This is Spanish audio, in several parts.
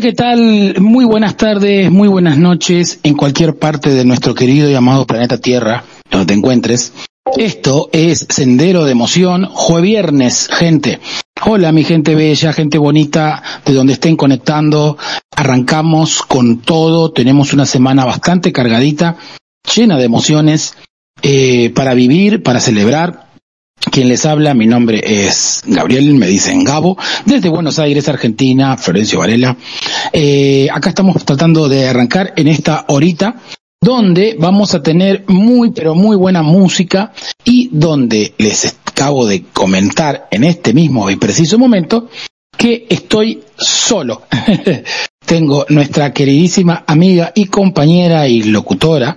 ¿qué tal? Muy buenas tardes, muy buenas noches en cualquier parte de nuestro querido y amado planeta Tierra, donde te encuentres. Esto es Sendero de Emoción, jueves viernes, gente. Hola, mi gente bella, gente bonita, de donde estén conectando. Arrancamos con todo, tenemos una semana bastante cargadita, llena de emociones, eh, para vivir, para celebrar. Quien les habla, mi nombre es Gabriel, me dicen Gabo, desde Buenos Aires, Argentina, Florencio Varela. Eh, acá estamos tratando de arrancar en esta horita donde vamos a tener muy pero muy buena música y donde les acabo de comentar en este mismo y preciso momento que estoy solo. Tengo nuestra queridísima amiga y compañera y locutora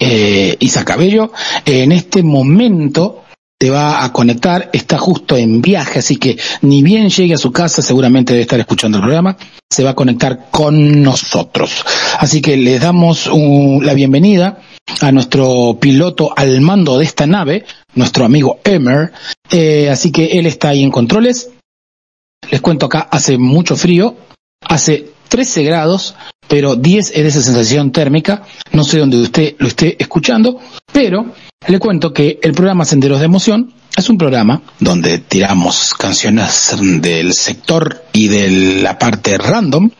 eh, Isa Cabello, en este momento te va a conectar, está justo en viaje, así que ni bien llegue a su casa, seguramente debe estar escuchando el programa, se va a conectar con nosotros. Así que les damos la bienvenida a nuestro piloto al mando de esta nave, nuestro amigo Emer, eh, así que él está ahí en controles. Les cuento acá, hace mucho frío, hace 13 grados, pero 10 es esa sensación térmica. No sé dónde usted lo esté escuchando, pero le cuento que el programa Senderos de Emoción es un programa donde tiramos canciones del sector y de la parte random.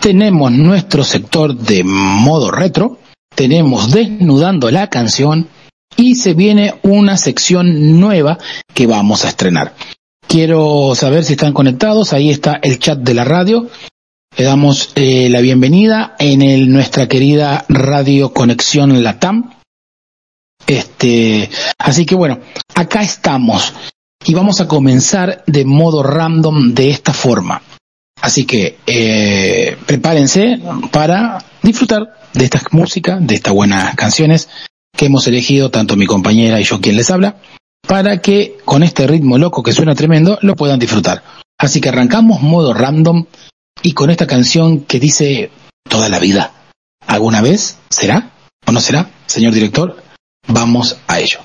Tenemos nuestro sector de modo retro, tenemos desnudando la canción y se viene una sección nueva que vamos a estrenar. Quiero saber si están conectados, ahí está el chat de la radio, le damos eh, la bienvenida en el, nuestra querida Radio Conexión Latam. Este, así que bueno, acá estamos y vamos a comenzar de modo random de esta forma. Así que eh, prepárense para disfrutar de esta música, de estas buenas canciones que hemos elegido tanto mi compañera y yo quien les habla, para que con este ritmo loco que suena tremendo lo puedan disfrutar. Así que arrancamos modo random y con esta canción que dice toda la vida. ¿Alguna vez? ¿Será? ¿O no será? Señor director, vamos a ello.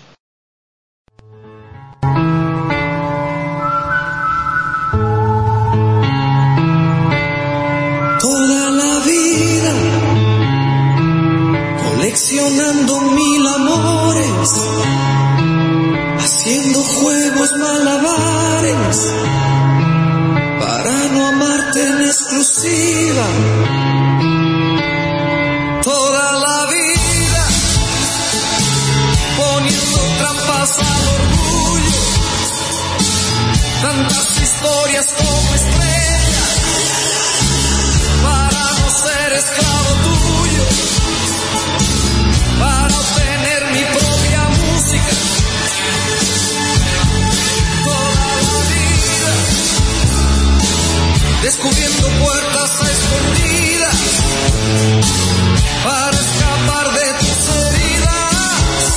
Toda la vida coleccionando mil amores, haciendo juegos malabares en exclusiva. Toda la vida. Poniendo trampas al orgullo. Tantas historias como estrellas. Para no ser esclavo tuyo. Para obtener descubriendo puertas escondidas para escapar de tus heridas,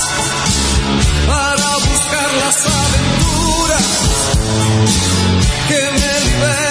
para buscar las aventuras que me liberen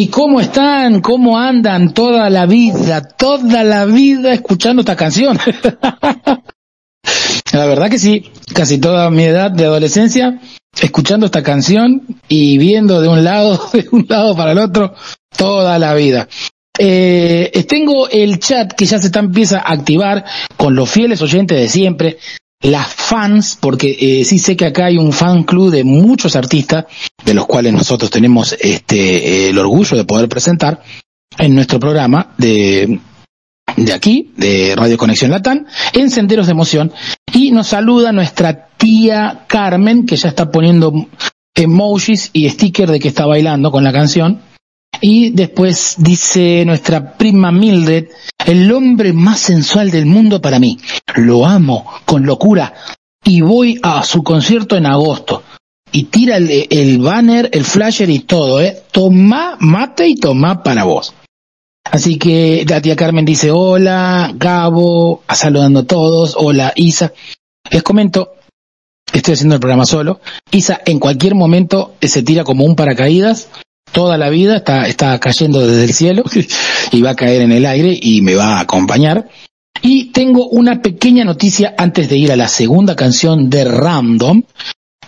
¿Y cómo están? ¿Cómo andan toda la vida? Toda la vida escuchando esta canción. la verdad que sí, casi toda mi edad de adolescencia escuchando esta canción y viendo de un lado, de un lado para el otro, toda la vida. Eh, tengo el chat que ya se está, empieza a activar con los fieles oyentes de siempre, las fans, porque eh, sí sé que acá hay un fan club de muchos artistas, de los cuales nosotros tenemos este eh, el orgullo de poder presentar en nuestro programa de, de aquí, de Radio Conexión Latán, en Senderos de Emoción, y nos saluda nuestra tía Carmen, que ya está poniendo emojis y sticker de que está bailando con la canción. Y después dice nuestra prima Mildred, el hombre más sensual del mundo para mí. Lo amo con locura y voy a su concierto en agosto. Y tira el, banner, el flasher y todo, ¿eh? Toma mate y toma para vos. Así que la tía Carmen dice hola, Gabo, saludando a todos, hola Isa. Les comento, estoy haciendo el programa solo. Isa en cualquier momento se tira como un paracaídas toda la vida, está, está cayendo desde el cielo y va a caer en el aire y me va a acompañar. Y tengo una pequeña noticia antes de ir a la segunda canción de Random.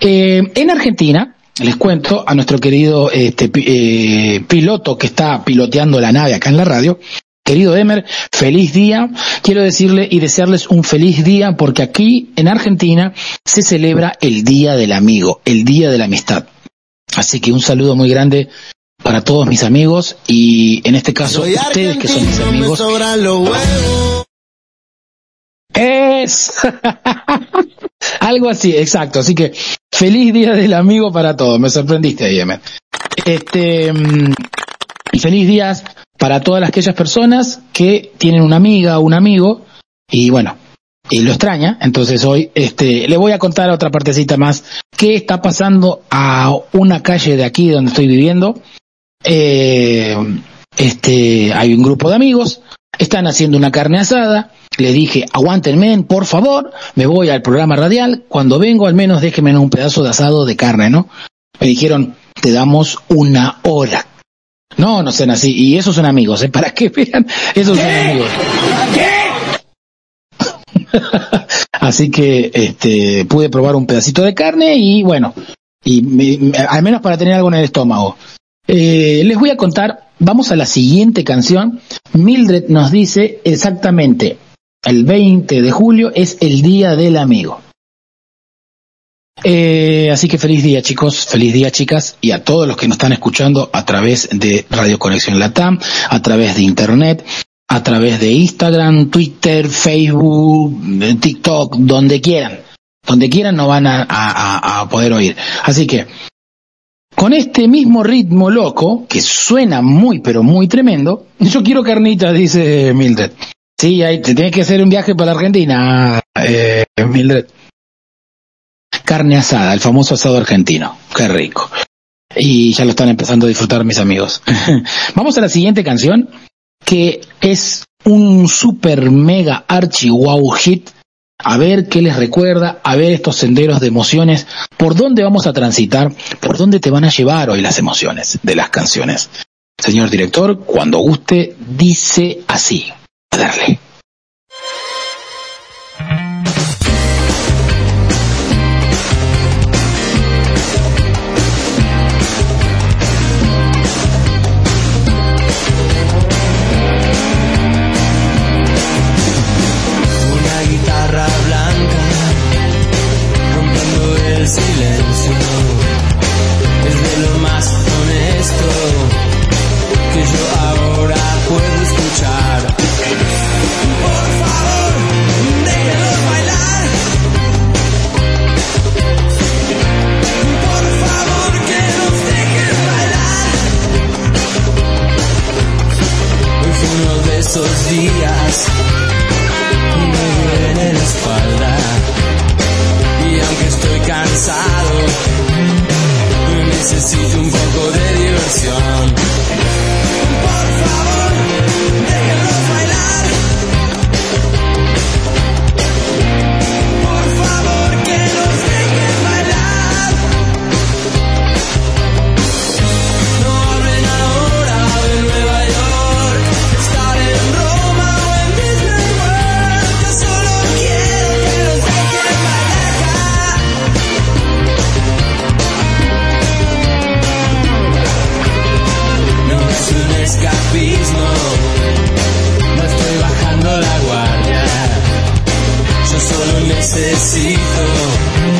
Eh, en Argentina, les cuento a nuestro querido este, eh, piloto que está piloteando la nave acá en la radio, Querido Emer, feliz día. Quiero decirle y desearles un feliz día porque aquí en Argentina se celebra el Día del Amigo, el Día de la Amistad. Así que un saludo muy grande para todos mis amigos y en este caso Soy ustedes que son mis amigos. Es algo así, exacto. Así que feliz día del amigo para todos. Me sorprendiste ahí, Emer. Este mm, y feliz días para todas aquellas personas que tienen una amiga o un amigo y bueno, y lo extraña. Entonces hoy este le voy a contar otra partecita más qué está pasando a una calle de aquí donde estoy viviendo. Eh, este hay un grupo de amigos, están haciendo una carne asada. Le dije, aguántenme, por favor, me voy al programa radial. Cuando vengo, al menos déjenme un pedazo de asado de carne, ¿no? Me dijeron, te damos una hora. No, no sean así. Y esos son amigos, ¿eh? Para que vean, esos son amigos. Así que este pude probar un pedacito de carne y bueno, y al menos para tener algo en el estómago. Eh, les voy a contar, vamos a la siguiente canción. Mildred nos dice exactamente, el 20 de julio es el Día del Amigo. Eh, así que feliz día chicos, feliz día chicas y a todos los que nos están escuchando a través de Radio Conexión Latam, a través de Internet, a través de Instagram, Twitter, Facebook, TikTok, donde quieran. Donde quieran no van a, poder oír. Así que, con este mismo ritmo loco, que suena muy, pero muy tremendo, yo quiero carnitas, dice Mildred. Sí, hay, te tienes que hacer un viaje para Argentina, eh, Mildred. Carne asada, el famoso asado argentino. Qué rico. Y ya lo están empezando a disfrutar mis amigos. Vamos a la siguiente canción que es un super mega archi wow hit. A ver qué les recuerda, a ver estos senderos de emociones, por dónde vamos a transitar, por dónde te van a llevar hoy las emociones de las canciones. Señor director, cuando guste, dice así. A darle. necesito un poco de diversión. necesito.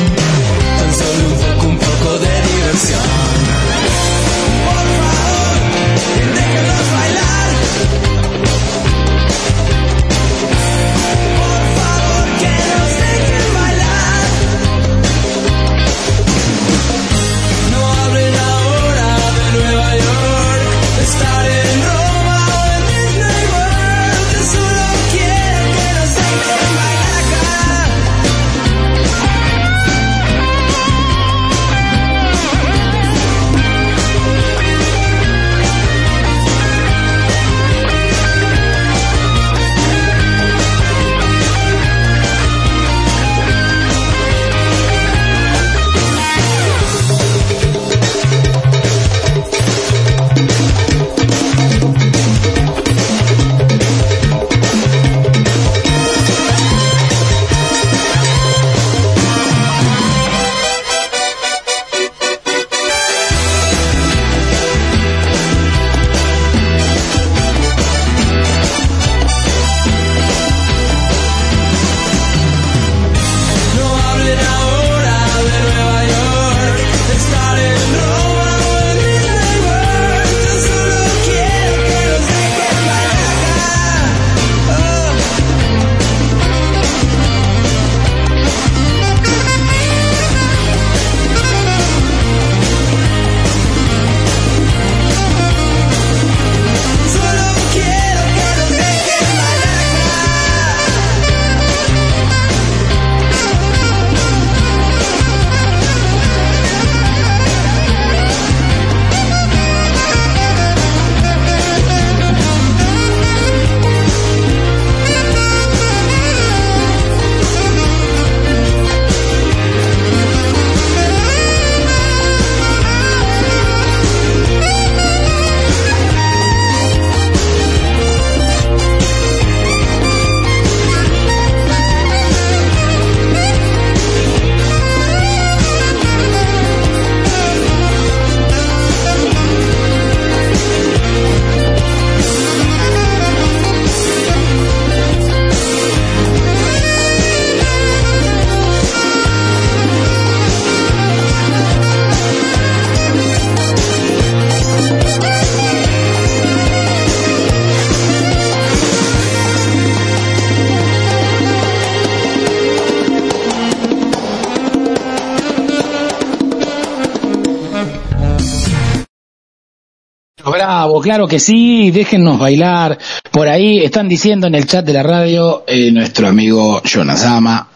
claro que sí, déjennos bailar. Por ahí están diciendo en el chat de la radio eh, nuestro amigo Jonas Ama.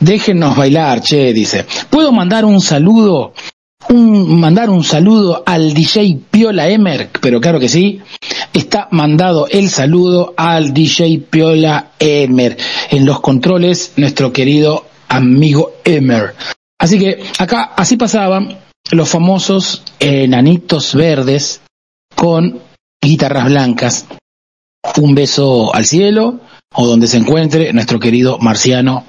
Déjennos bailar, che, dice. ¿Puedo mandar un saludo? Un, mandar un saludo al DJ Piola Emerk, pero claro que sí, está mandado el saludo al DJ Piola Emer. En los controles, nuestro querido amigo Emer. Así que acá así pasaban los famosos enanitos verdes con guitarras blancas. Un beso al cielo o donde se encuentre nuestro querido Marciano,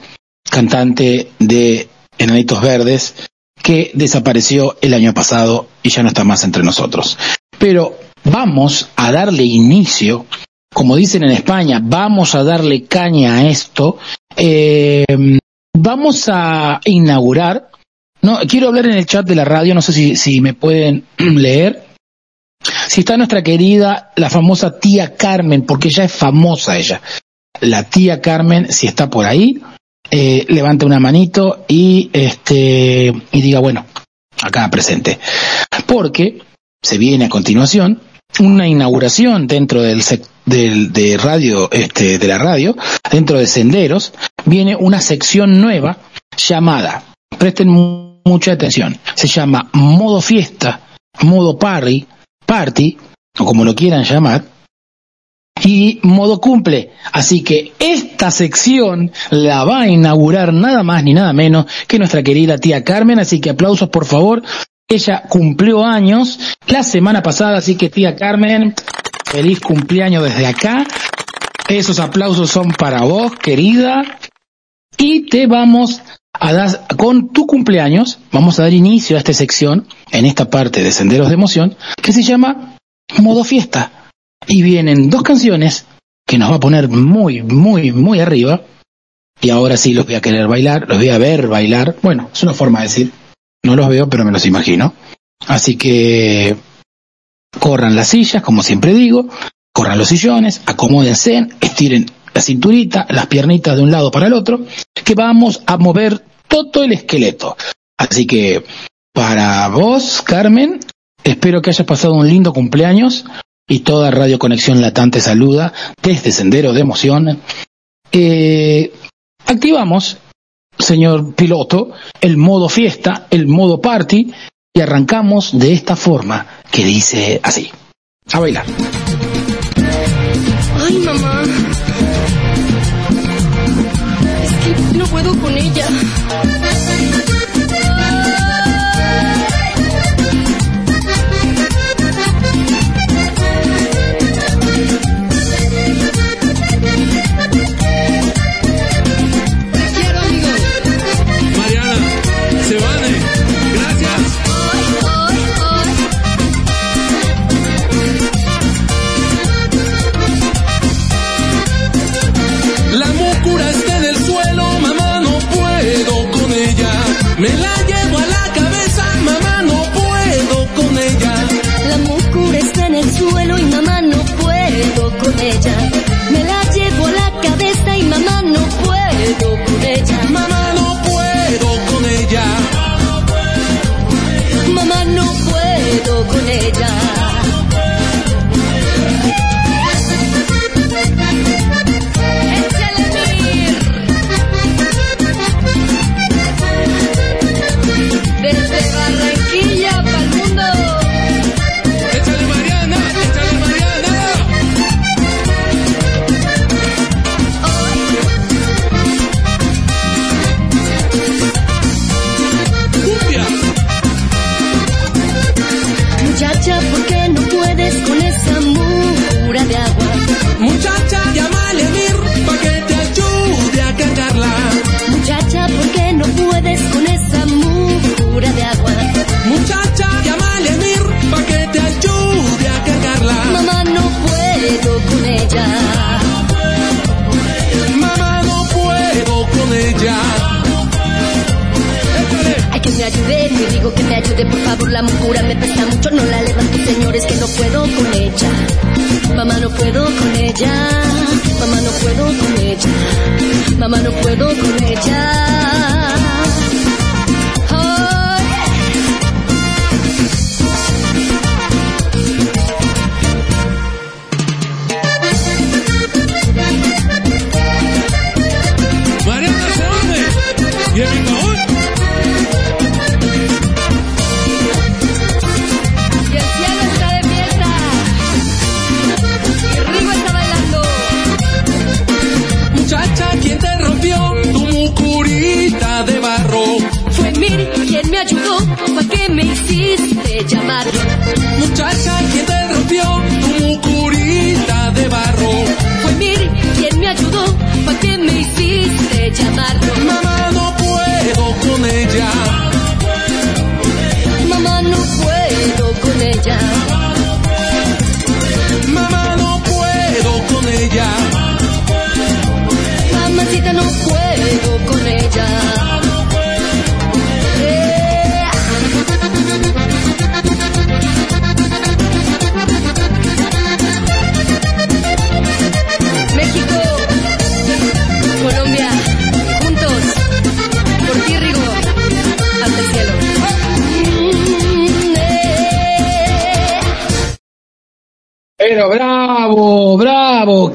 cantante de Enanitos Verdes, que desapareció el año pasado y ya no está más entre nosotros. Pero vamos a darle inicio, como dicen en España, vamos a darle caña a esto. Eh, vamos a inaugurar, no, quiero hablar en el chat de la radio, no sé si, si me pueden leer. Si está nuestra querida, la famosa tía Carmen, porque ya es famosa ella. La tía Carmen, si está por ahí, eh, levante una manito y este y diga bueno acá presente porque se viene a continuación una inauguración dentro del, del de radio este de la radio dentro de senderos viene una sección nueva llamada presten mucha atención se llama modo fiesta modo party party o como lo quieran llamar y modo cumple. Así que esta sección la va a inaugurar nada más ni nada menos que nuestra querida tía Carmen. Así que aplausos por favor. Ella cumplió años la semana pasada, así que tía Carmen, feliz cumpleaños desde acá. Esos aplausos son para vos, querida. Y te vamos con tu cumpleaños, vamos a dar inicio a esta sección, en esta parte de Senderos de Emoción, que se llama Modo Fiesta y vienen dos canciones que nos va a poner muy, muy, muy arriba. Y ahora sí los voy a querer bailar, los voy a ver bailar. Bueno, es una forma de decir. No los veo, pero me los imagino. Así que corran las sillas, como siempre digo, corran los sillones, acomódense, estiren la cinturita, las piernitas de un lado para el otro, que vamos a mover todo el esqueleto. Así que para vos, Carmen, espero que hayas pasado un lindo cumpleaños, y toda Radio Conexión Latante saluda desde Sendero de Emoción. Eh, activamos, señor piloto, el modo fiesta, el modo party y arrancamos de esta forma que dice así. A bailar. Con ella. La mugura me pesa mucho, no la levanto, señores, que no puedo con ella. Mamá, no puedo con ella. Mamá, no puedo con ella. Mamá, no puedo con ella.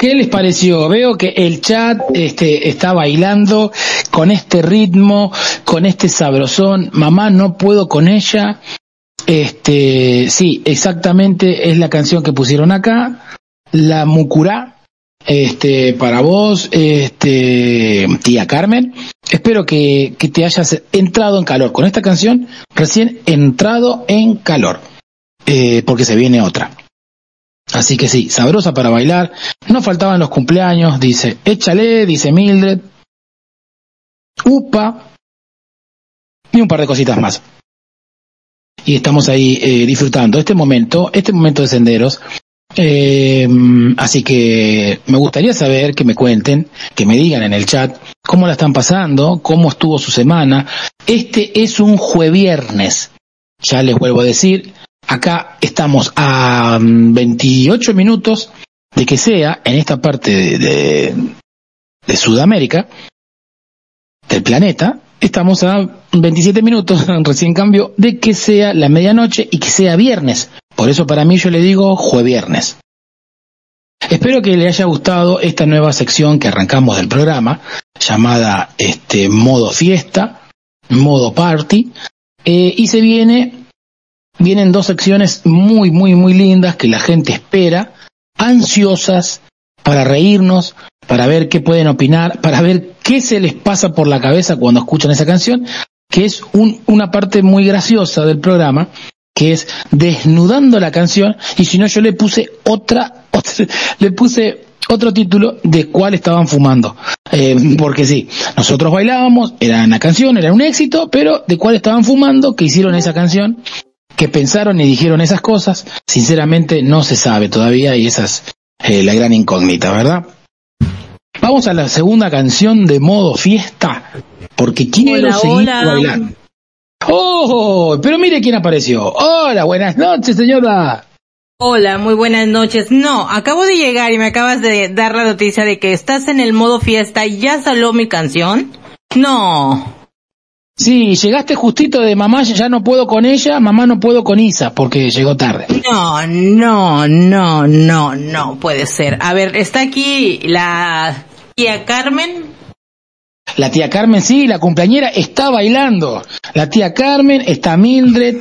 ¿Qué les pareció? Veo que el chat este, está bailando con este ritmo, con este sabrosón. Mamá, no puedo con ella. Este, sí, exactamente es la canción que pusieron acá. La Mucurá, este, para vos, este, tía Carmen. Espero que, te hayas entrado en calor con esta canción, recién entrado en calor, eh, porque se viene otra. Así que sí, sabrosa para bailar. No faltaban los cumpleaños, dice, échale, dice Mildred. Upa. Y un par de cositas más. Y estamos ahí eh, disfrutando este momento, este momento de senderos. Eh, así que me gustaría saber que me cuenten, que me digan en el chat cómo la están pasando, cómo estuvo su semana. Este es un jueviernes. Ya les vuelvo a decir, acá estamos a mm, 28 minutos de que sea en esta parte de Sudamérica, del planeta, estamos a 27 minutos, recién cambio, de que sea la medianoche y que sea viernes. Por eso para mí yo le digo jueviernes. Espero que le haya gustado esta nueva sección que arrancamos del programa, llamada este modo fiesta, modo party, eh, y se viene, vienen dos secciones muy, muy, muy lindas que la gente espera, ansiosas para reírnos, para ver qué pueden opinar, para ver qué se les pasa por la cabeza cuando escuchan esa canción, que es un, una parte muy graciosa del programa, que es desnudando la canción, y si no yo le puse otra, otra le puse otro título de cuál estaban fumando. Eh, porque sí, nosotros bailábamos, era una canción, era un éxito, pero de cuál estaban fumando, que hicieron esa canción, que pensaron y dijeron esas cosas, sinceramente no se sabe todavía y esa es eh, la gran incógnita, ¿verdad? Vamos a la segunda canción de modo fiesta, porque quiero Hola, seguir hola. bailando. ¡Oh! Pero mire quién apareció. Hola, buenas noches, señora. Hola, muy buenas noches. No, acabo de llegar y me acabas de dar la noticia de que estás en el modo fiesta y ya salió mi canción. No. Sí, llegaste justito de mamá, ya no puedo con ella, mamá no puedo con Isa, porque llegó tarde. No, no, no, no, no puede ser. A ver, está aquí la tía Carmen. La tía Carmen, sí, la cumpleañera está bailando. La tía Carmen, está Mildred.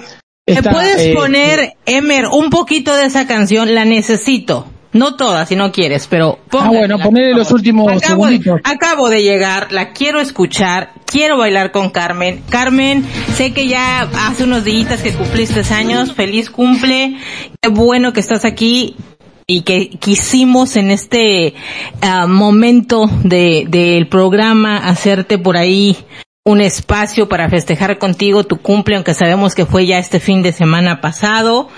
¿Me Está, puedes eh, poner, Emer, un poquito de esa canción? La necesito. No toda, si no quieres, pero Ah, bueno, ponele los últimos acabo de, acabo de llegar, la quiero escuchar, quiero bailar con Carmen. Carmen, sé que ya hace unos días que cumpliste años, feliz cumple, qué bueno que estás aquí y que quisimos en este ah, momento de del programa hacerte por ahí un espacio para festejar contigo tu cumple, aunque sabemos que fue ya este fin de semana pasado,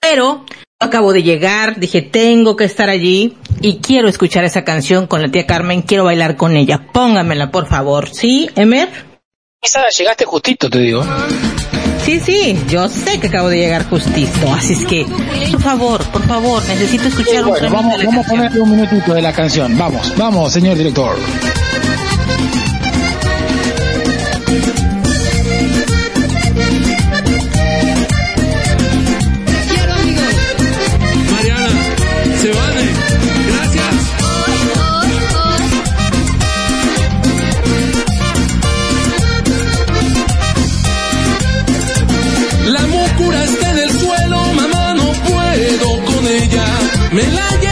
pero acabo de llegar, dije tengo que estar allí y quiero escuchar esa canción con la tía Carmen, quiero bailar con ella, póngamela por favor, ¿sí, Emer? Isa, llegaste justito, te digo. Sí, sí, yo sé que acabo de llegar justito, así es que, por favor, por favor, necesito escuchar un Bueno, fragmento vamos, de la vamos a ponerle un minutito de la canción. Vamos, vamos, señor director. Me la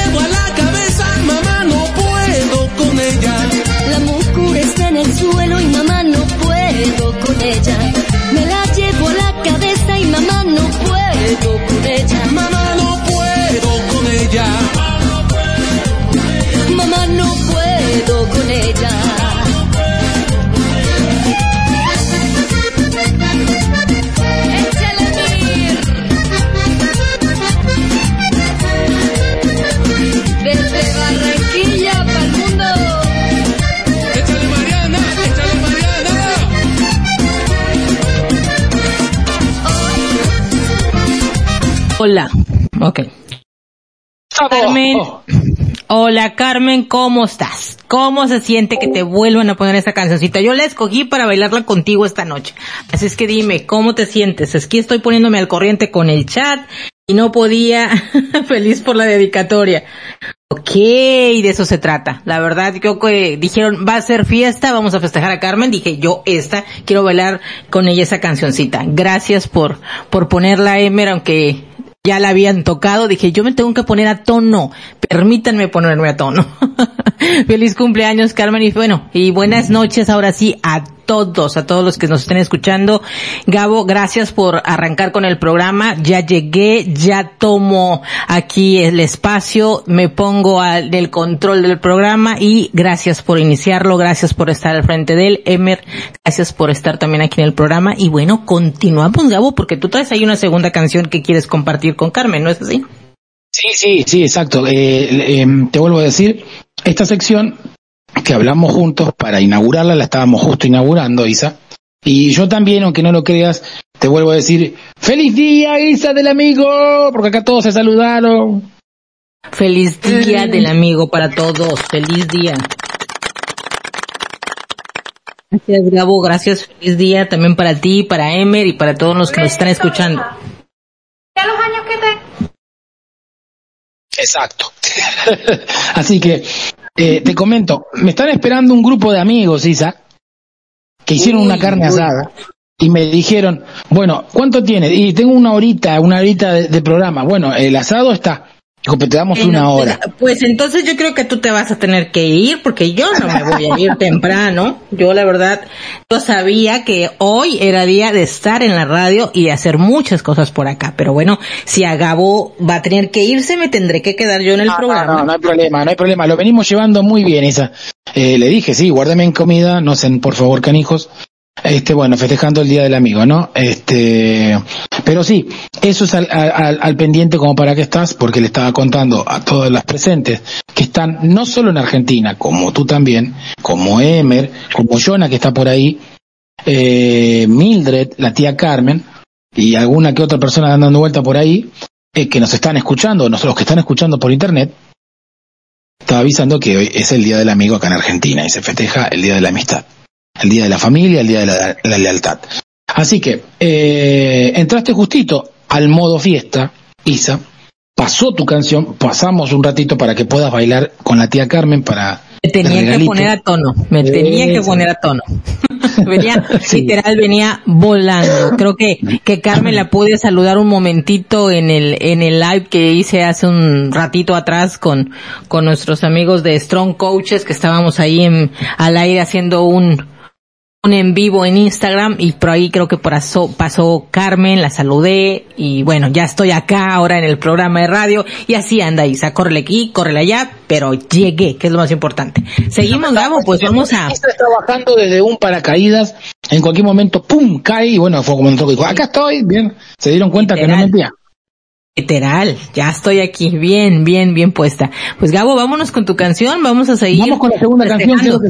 Hola Carmen, ¿cómo estás? ¿Cómo se siente que te vuelvan a poner esa cancioncita? Yo la escogí para bailarla contigo esta noche. Así es que dime, ¿cómo te sientes? Es que estoy poniéndome al corriente con el chat y no podía. Feliz por la dedicatoria. Ok, de eso se trata. La verdad, creo que dijeron, va a ser fiesta, vamos a festejar a Carmen. Dije, yo esta, quiero bailar con ella esa cancioncita. Gracias por, por ponerla, Emer, aunque ya la habían tocado. Dije, yo me tengo que poner a tono. Permítanme ponerme a tono. Feliz cumpleaños, Carmen. Y bueno, y buenas noches ahora sí a todos, a todos los que nos estén escuchando. Gabo, gracias por arrancar con el programa. Ya llegué, ya tomo aquí el espacio, me pongo al del control del programa y gracias por iniciarlo, gracias por estar al frente de él. Emer, gracias por estar también aquí en el programa. Y bueno, continuamos, Gabo, porque tú traes ahí una segunda canción que quieres compartir con Carmen, ¿no es así? Sí, sí, sí, exacto. Eh, eh, te vuelvo a decir, esta sección que hablamos juntos para inaugurarla, la estábamos justo inaugurando, Isa. Y yo también, aunque no lo creas, te vuelvo a decir, feliz día, Isa del amigo, porque acá todos se saludaron. Feliz día del amigo para todos, feliz día. Gracias Gabo, gracias, feliz día también para ti, para Emer y para todos los que nos están escuchando. ¿Ya los años que te... Exacto. Así que, eh, te comento, me están esperando un grupo de amigos, Isa, que hicieron Uy, una carne uy. asada y me dijeron, bueno, ¿cuánto tienes? Y tengo una horita, una horita de, de programa. Bueno, el asado está. Dijo, pero te damos una Bueno, hora. Pues, pues entonces yo creo que tú te vas a tener que ir porque yo no me voy a ir temprano. Yo la verdad, yo sabía que hoy era día de estar en la radio y de hacer muchas cosas por acá. Pero bueno, si a Gabo va a tener que irse, me tendré que quedar yo en el No, programa. no, no hay problema, no hay problema. Lo venimos llevando muy bien, Isa. Eh, le dije, sí, guárdame en comida, no sean por favor canijos. Este, bueno, festejando el Día del Amigo, ¿no? Este, pero sí, eso es al, al- pendiente como para que estás, porque le estaba contando a todas las presentes que están no solo en Argentina, como tú también, como Emer, como Jonah que está por ahí, eh, Mildred, la tía Carmen, y alguna que otra persona dando vuelta por ahí, eh, que nos están escuchando, los que están escuchando por internet, estaba avisando que hoy es el Día del Amigo acá en Argentina y se festeja el Día de la Amistad, el Día de la Familia, el Día de la, la lealtad. Así que eh, entraste justito al modo fiesta, Isa, pasó tu canción, pasamos un ratito para que puedas bailar con la tía Carmen para... Me tenía que poner a tono, me tenía que poner a tono. venía, Sí. literal, venía volando. Creo que, que Carmen la pude saludar un momentito en el, en el live que hice hace un ratito atrás con, con nuestros amigos de Strong Coaches que estábamos ahí en, al aire haciendo un, un en vivo en Instagram y por ahí creo que pasó, pasó Carmen, la saludé y bueno, ya estoy acá ahora en el programa de radio y así anda Isa, córrele aquí, córrele allá, pero llegué, que es lo más importante. Seguimos, Gabo, pues vamos a... Está bajando desde un paracaídas, en cualquier momento, ¡pum!, cae y bueno, fue como un toque, dijo, acá estoy, bien, se dieron cuenta que no mentía. Literal, ya estoy aquí, bien, bien, bien puesta. Pues Gabo, vámonos con tu canción, vamos a seguir. Vamos con la segunda canción, creo que.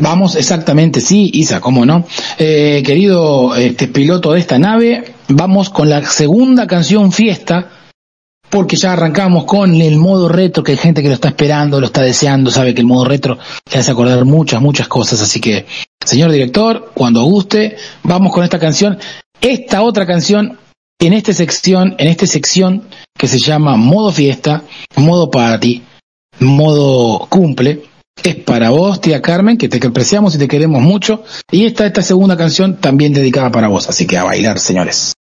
Vamos, exactamente, sí, Isa, cómo no. Eh, querido este piloto de esta nave, vamos con la segunda canción fiesta, porque ya arrancamos con el modo retro, que hay gente que lo está esperando, lo está deseando, sabe que el modo retro te hace acordar muchas, muchas cosas, así que, señor director, cuando guste, vamos con esta canción. Esta otra canción, en esta sección, en esta sección que se llama modo fiesta, modo party, modo cumple, es para vos, tía Carmen, que te apreciamos y te queremos mucho. Y esta, esta segunda canción también dedicada para vos, así que a bailar, señores.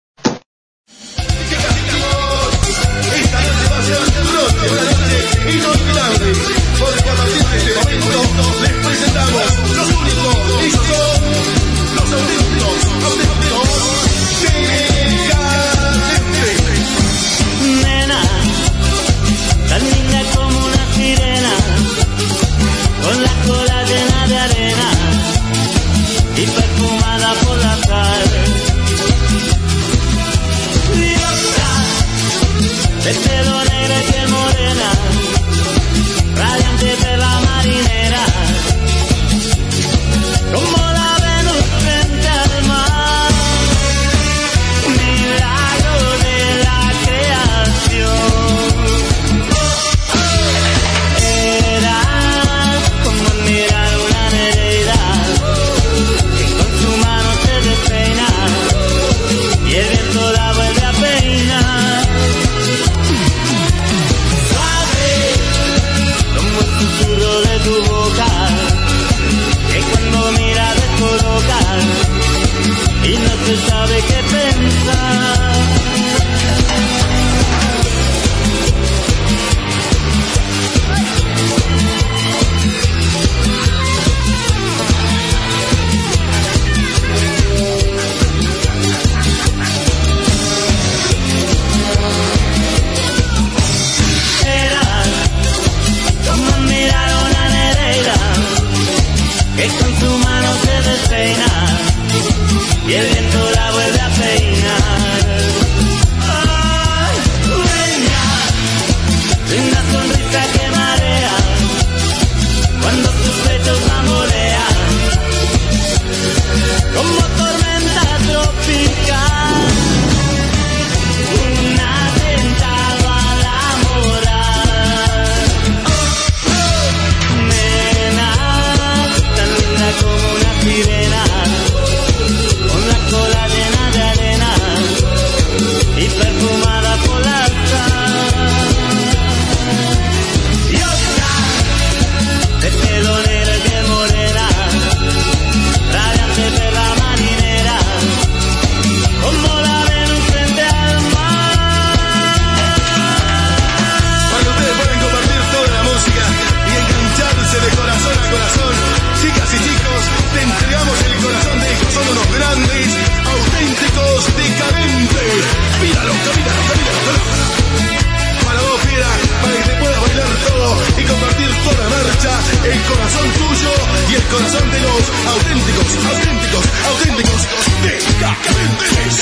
auténticos, auténticos, auténticos, auténticos, decadentes.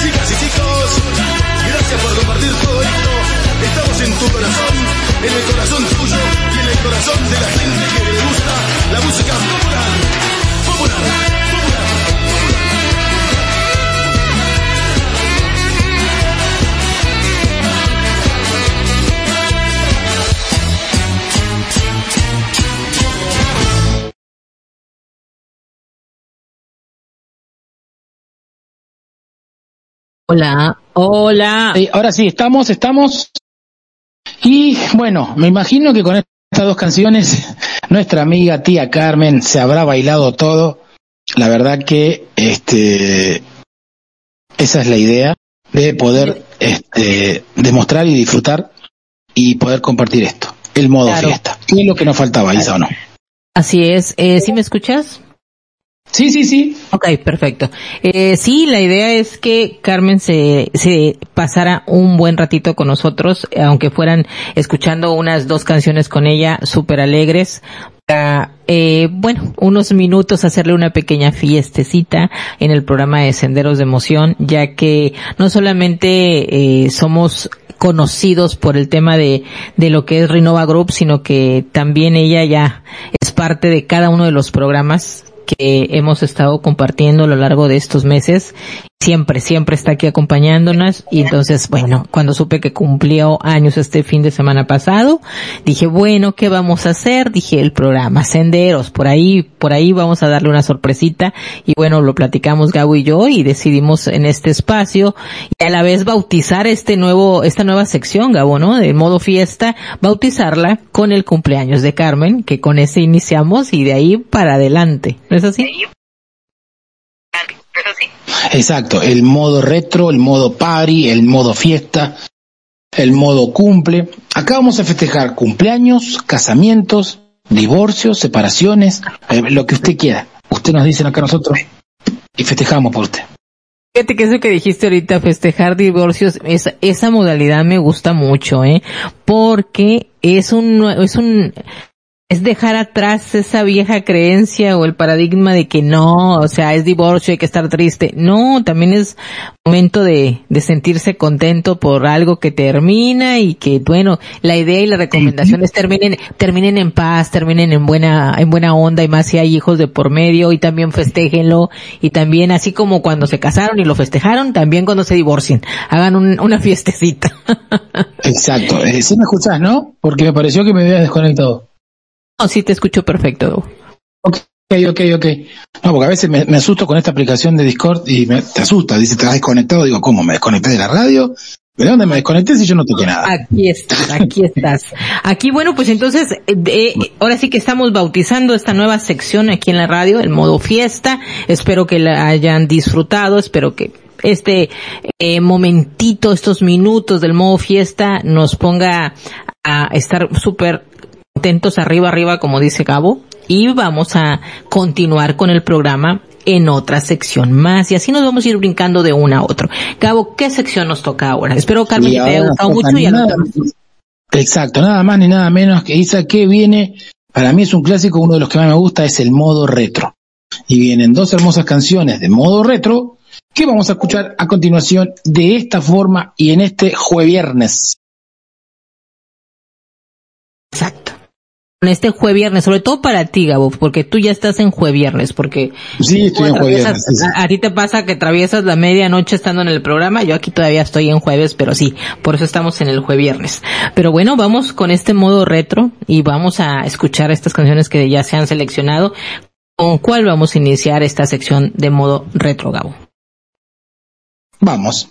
Chicas y chicos, gracias por compartir todo esto. Estamos en tu corazón, en el corazón tuyo y en el corazón de la gente que le gusta la música popular. Popular. Hola, hola. Ahora sí, estamos, estamos. Y bueno, me imagino que con estas dos canciones nuestra amiga tía Carmen se habrá bailado todo. La verdad que este esa es la idea de poder este demostrar y disfrutar y poder compartir esto, el modo Claro. fiesta. ¿Qué es lo que nos faltaba, Isa o no? Así es. Eh, ¿Sí me escuchas? Sí, sí, sí. Ok, perfecto. Eh, sí, la idea es que Carmen se, se pasara un buen ratito con nosotros, aunque fueran escuchando unas dos canciones con ella súper alegres, para, eh, bueno, unos minutos hacerle una pequeña fiestecita en el programa de Senderos de Emoción, ya que no solamente eh, somos conocidos por el tema de, de lo que es Renova Group, sino que también ella ya es parte de cada uno de los programas que hemos estado compartiendo a lo largo de estos meses. Siempre, siempre está aquí acompañándonos y entonces, bueno, cuando supe que cumplió años este fin de semana pasado, dije, bueno, ¿qué vamos a hacer? Dije, el programa Senderos, por ahí, por ahí vamos a darle una sorpresita y bueno, lo platicamos Gabo y yo y decidimos en este espacio y a la vez bautizar este nuevo, esta nueva sección, Gabo, ¿no? De modo fiesta, bautizarla con el cumpleaños de Carmen, que con ese iniciamos y de ahí para adelante. ¿No es así? Exacto, el modo retro, el modo party, el modo fiesta, el modo cumple. Acá vamos a festejar cumpleaños, casamientos, divorcios, separaciones, eh, lo que usted quiera. Usted nos dice acá nosotros y festejamos por usted. Fíjate que eso que dijiste ahorita, festejar divorcios, esa, esa modalidad me gusta mucho, ¿eh? Porque es un, es un, es dejar atrás esa vieja creencia o el paradigma de que no, o sea, es divorcio, hay que estar triste. No, también es momento de, de sentirse contento por algo que termina y que, bueno, la idea y las recomendaciones terminen, terminen en paz, terminen en buena, en buena onda y más si hay hijos de por medio y también festéjenlo y también así como cuando se casaron y lo festejaron, también cuando se divorcien, hagan un- una fiestecita. Exacto. Eh, sí me escuchás, ¿no? Porque me pareció que me había desconectado. No, sí te escucho perfecto. Ok, ok, ok. No, porque a veces me, me asusto con esta aplicación de Discord y me, te asusta. Dice, te has desconectado. Digo, ¿cómo? ¿Me desconecté de la radio? ¿De dónde me desconecté si yo no toqué nada? Aquí estás, aquí estás. Aquí, bueno, pues entonces, eh, eh, ahora sí que estamos bautizando esta nueva sección aquí en la radio, el modo fiesta. Espero que la hayan disfrutado, espero que este eh, momentito, estos minutos del modo fiesta nos ponga a estar súper contentos arriba, arriba, como dice Gabo. Y vamos a continuar con el programa en otra sección más. Y así nos vamos a ir brincando de una a otra. Gabo, ¿qué sección nos toca ahora? Espero, Carmen, que te haya gustado mucho y nada Exacto, nada más ni nada menos que Isa que viene, para mí es un clásico, uno de los que más me gusta es el modo retro. Y vienen dos hermosas canciones de modo retro que vamos a escuchar a continuación de esta forma y en este jueviernes. Exacto. En este jueviernes, sobre todo para ti, Gabo, porque tú ya estás en jueviernes, porque Sí, estoy en sí. a, a ti te pasa que atraviesas la medianoche estando en el programa, yo aquí todavía estoy en jueves, pero sí, por eso estamos en el jueviernes. Pero bueno, vamos con este modo retro y vamos a escuchar estas canciones que ya se han seleccionado. ¿Con cuál vamos a iniciar esta sección de modo retro, Gabo? Vamos.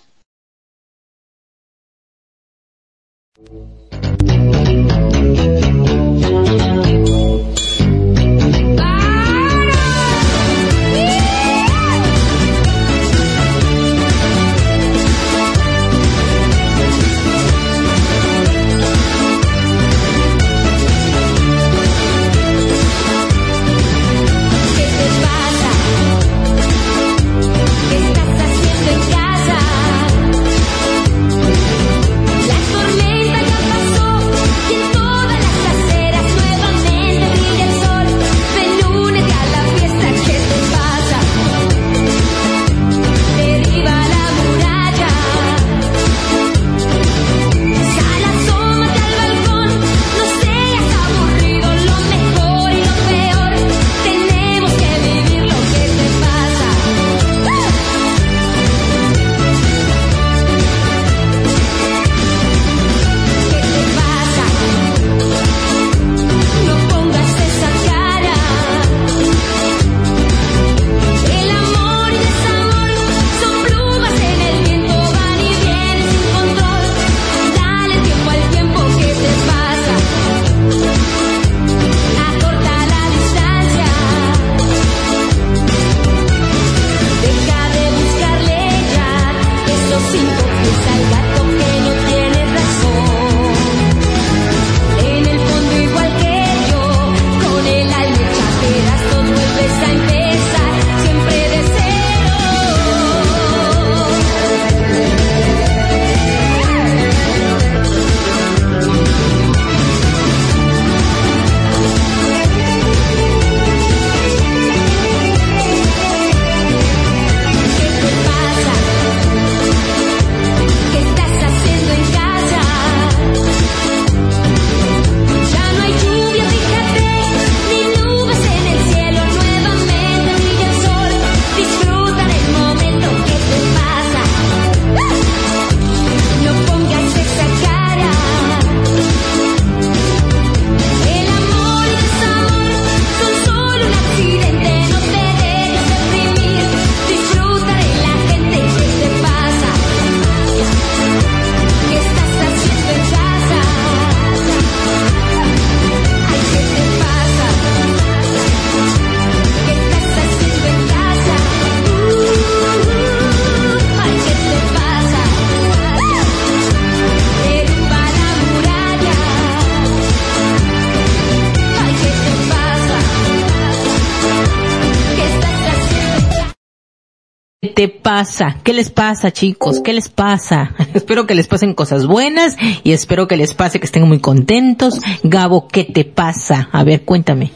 Pasa? ¿Qué les pasa, chicos? ¿Qué les pasa? espero que les pasen cosas buenas y espero que les pase que estén muy contentos. Gabo, ¿qué te pasa? A ver, cuéntame.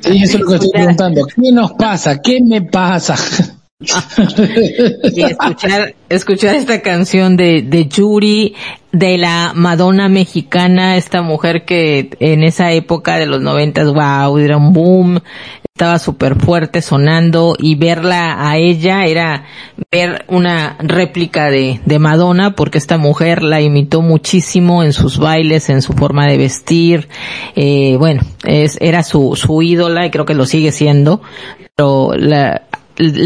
Sí, eso es lo que estoy preguntando. ¿Qué nos pasa? ¿Qué me pasa? Y escuchar, escuchar esta canción de, de Yuri, de la Madonna mexicana, esta mujer que en esa época de los noventas, wow, era un boom, estaba súper fuerte sonando y verla a ella era ver una réplica de, de Madonna porque esta mujer la imitó muchísimo en sus bailes, en su forma de vestir, eh, bueno, es, era su, su ídola y creo que lo sigue siendo, pero la,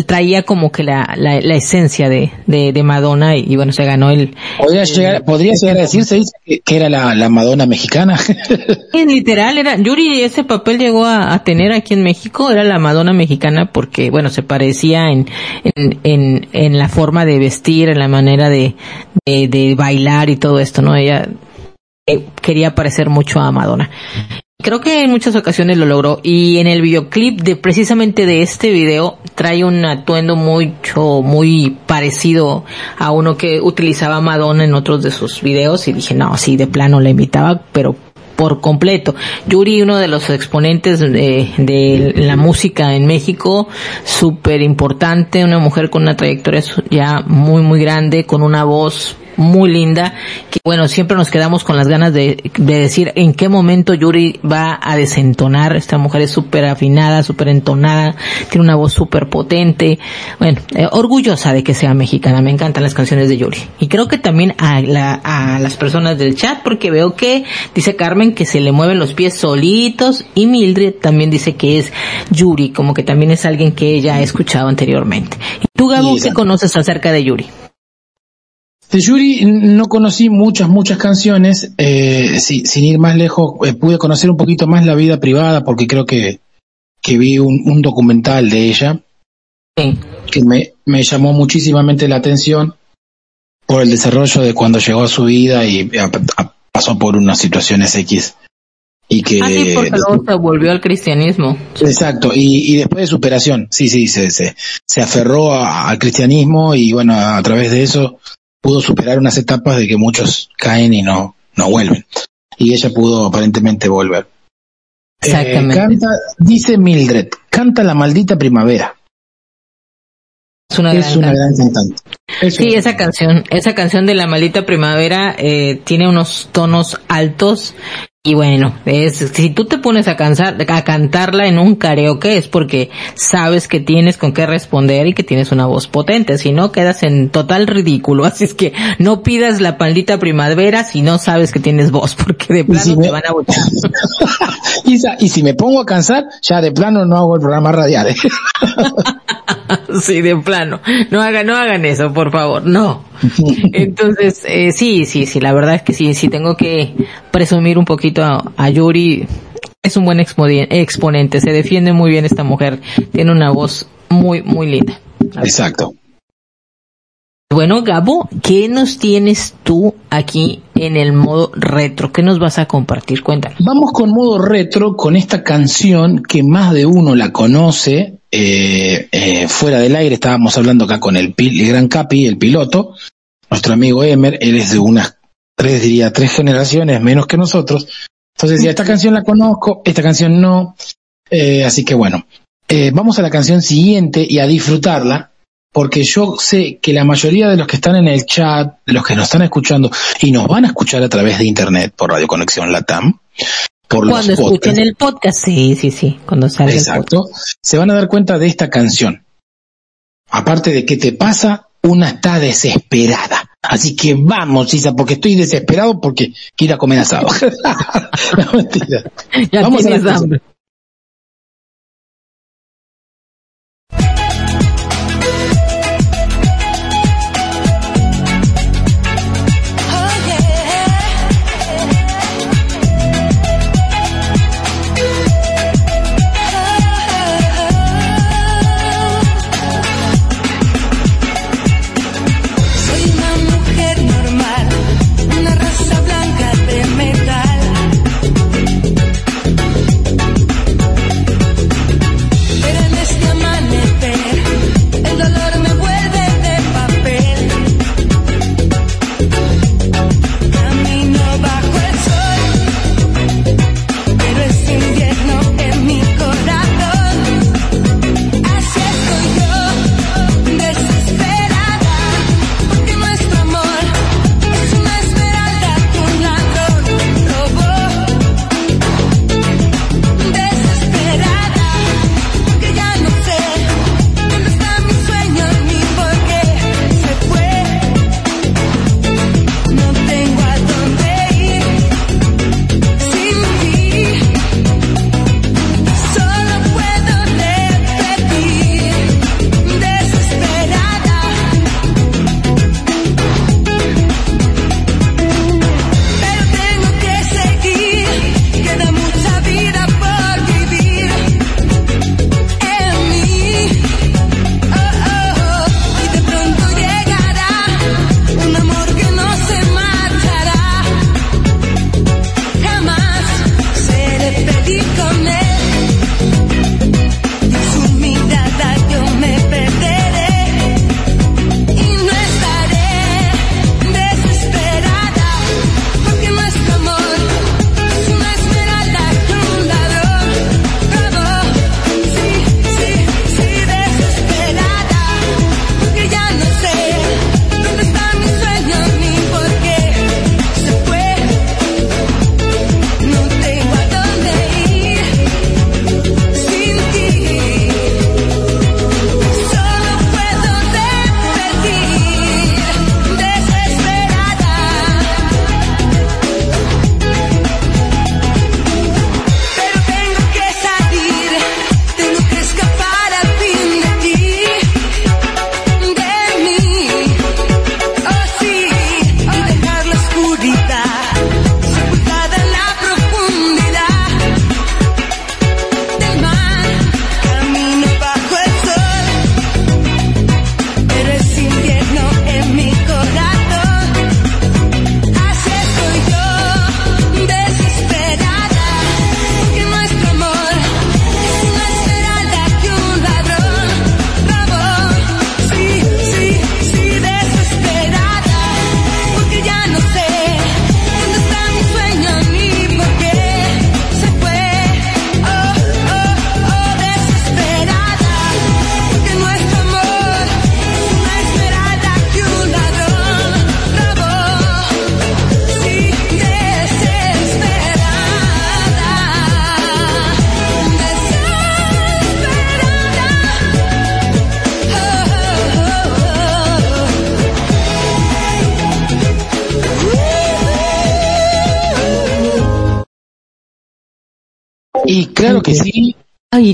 traía como que la, la, la esencia de, de, de, Madonna y, y, bueno, se ganó el... Podría llegar, podría llegar a decirse que, que era la, la, Madonna mexicana. Sí, literal, era, Yuri ese papel llegó a, a, tener aquí en México, era la Madonna mexicana porque, bueno, se parecía en, en, en, en la forma de vestir, en la manera de, de, de bailar y todo esto, ¿no? Ella eh, quería parecer mucho a Madonna. Creo que en muchas ocasiones lo logró y en el videoclip de precisamente de este video trae un atuendo mucho, muy parecido a uno que utilizaba Madonna en otros de sus videos y dije, no, sí, de plano la imitaba, pero por completo. Yuri, uno de los exponentes de, de la música en México, súper importante, una mujer con una trayectoria ya muy, muy grande, con una voz muy linda, que bueno, siempre nos quedamos con las ganas de, de decir en qué momento Yuri va a desentonar. Esta mujer es súper afinada, súper entonada, tiene una voz súper potente. Bueno, eh, orgullosa de que sea mexicana. Me encantan las canciones de Yuri. Y creo que también a, la, a las personas del chat, porque veo que dice Carmen que se le mueven los pies solitos y Mildred también dice que es Yuri, como que también es alguien que ella ha escuchado anteriormente. ¿Y tú, Gabo, qué conoces acerca de Yuri? De Yuri no conocí muchas, muchas canciones, eh, si, sin ir más lejos, eh, pude conocer un poquito más la vida privada porque creo que, que vi un, un documental de ella sí. que me, me llamó muchísimamente la atención por el desarrollo de cuando llegó a su vida y a, a, pasó por unas situaciones X. Y que, ah, sí, porque luego se volvió al cristianismo. Exacto, y, y después de superación, sí, sí, se, se, se aferró a, al cristianismo y bueno, a través de eso pudo superar unas etapas de que muchos caen y no, no vuelven. Y ella pudo aparentemente volver. Exactamente. Eh, canta, dice Mildred, canta la maldita primavera. Es una, es gran, una gran cantante. Es sí, una... esa canción, esa canción de la maldita primavera eh, tiene unos tonos altos y bueno, es, si tú te pones a, cansar, a cantarla en un karaoke es porque sabes que tienes con qué responder y que tienes una voz potente, si no quedas en total ridículo, así es que no pidas la maldita primavera si no sabes que tienes voz, porque de plano si te me... van a bochar. y, y, si me pongo a cansar, ya de plano no hago el programa radial. ¿eh? sí, de plano. No hagan, no hagan eso, por favor, no. Entonces, eh, sí, sí, sí, la verdad es que sí, sí tengo que presumir un poquito a, a Yuri. Es un buen exponente, se defiende muy bien esta mujer, tiene una voz muy, muy linda. Exacto. Bueno, Gabo, ¿qué nos tienes tú aquí en el modo retro? ¿Qué nos vas a compartir? Cuéntanos. Vamos con modo retro con esta canción que más de uno la conoce. Eh, eh, fuera del aire estábamos hablando acá con el, gran Capi, el piloto, nuestro amigo Emer. Él es de unas tres, diría, tres generaciones menos que nosotros. Entonces decía, esta canción la conozco, esta canción no. Eh, así que bueno, vamos a la canción siguiente y a disfrutarla porque yo sé que la mayoría de los que están en el chat, los que nos están escuchando y nos van a escuchar a través de internet por Radio Conexión Latam, por cuando los escuchen podcasts, el podcast, sí, sí, sí, cuando salga exacto, se van a dar cuenta de esta canción. Aparte de qué te pasa, una está desesperada. Así que vamos, Isa, porque estoy desesperado porque quiero comer asado. no, mentira. Ya vamos a la hambre.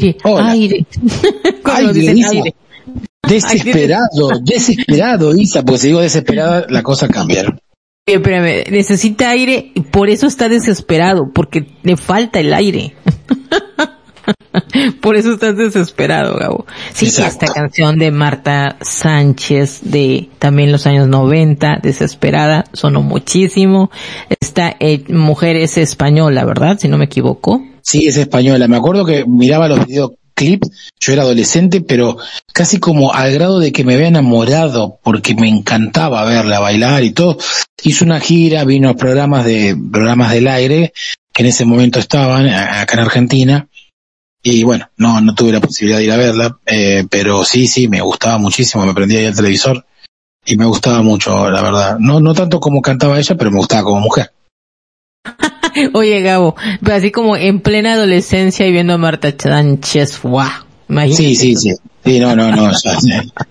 Aire, Hola. aire. Cuando Aire, dicen Isa. aire. desesperado, desesperado, Isa, porque si digo desesperada, la cosa cambia. Eh, Espérame, necesita aire y por eso está desesperado, porque le falta el aire. por eso estás desesperado, Gabo. Sí, Exacto. esta canción de Marta Sánchez de también los años 90, desesperada, sonó muchísimo. Esta eh, mujer es española, ¿verdad? Si no me equivoco. Sí, es española. Me acuerdo que miraba los videoclips, yo era adolescente, pero casi como al grado de que me había enamorado, porque me encantaba verla bailar y todo. Hizo una gira, vino a programas de, programas del aire, que en ese momento estaban acá en Argentina. Y bueno, no, no tuve la posibilidad de ir a verla, eh, pero sí, sí, me gustaba muchísimo, me prendía ahí el televisor y me gustaba mucho, la verdad. No, no tanto como cantaba ella, pero me gustaba como mujer. Oye, Gabo, pero así como en plena adolescencia y viendo a Marta Sánchez, guau. Imagínate. Sí, sí, sí. Sí, no, no, no.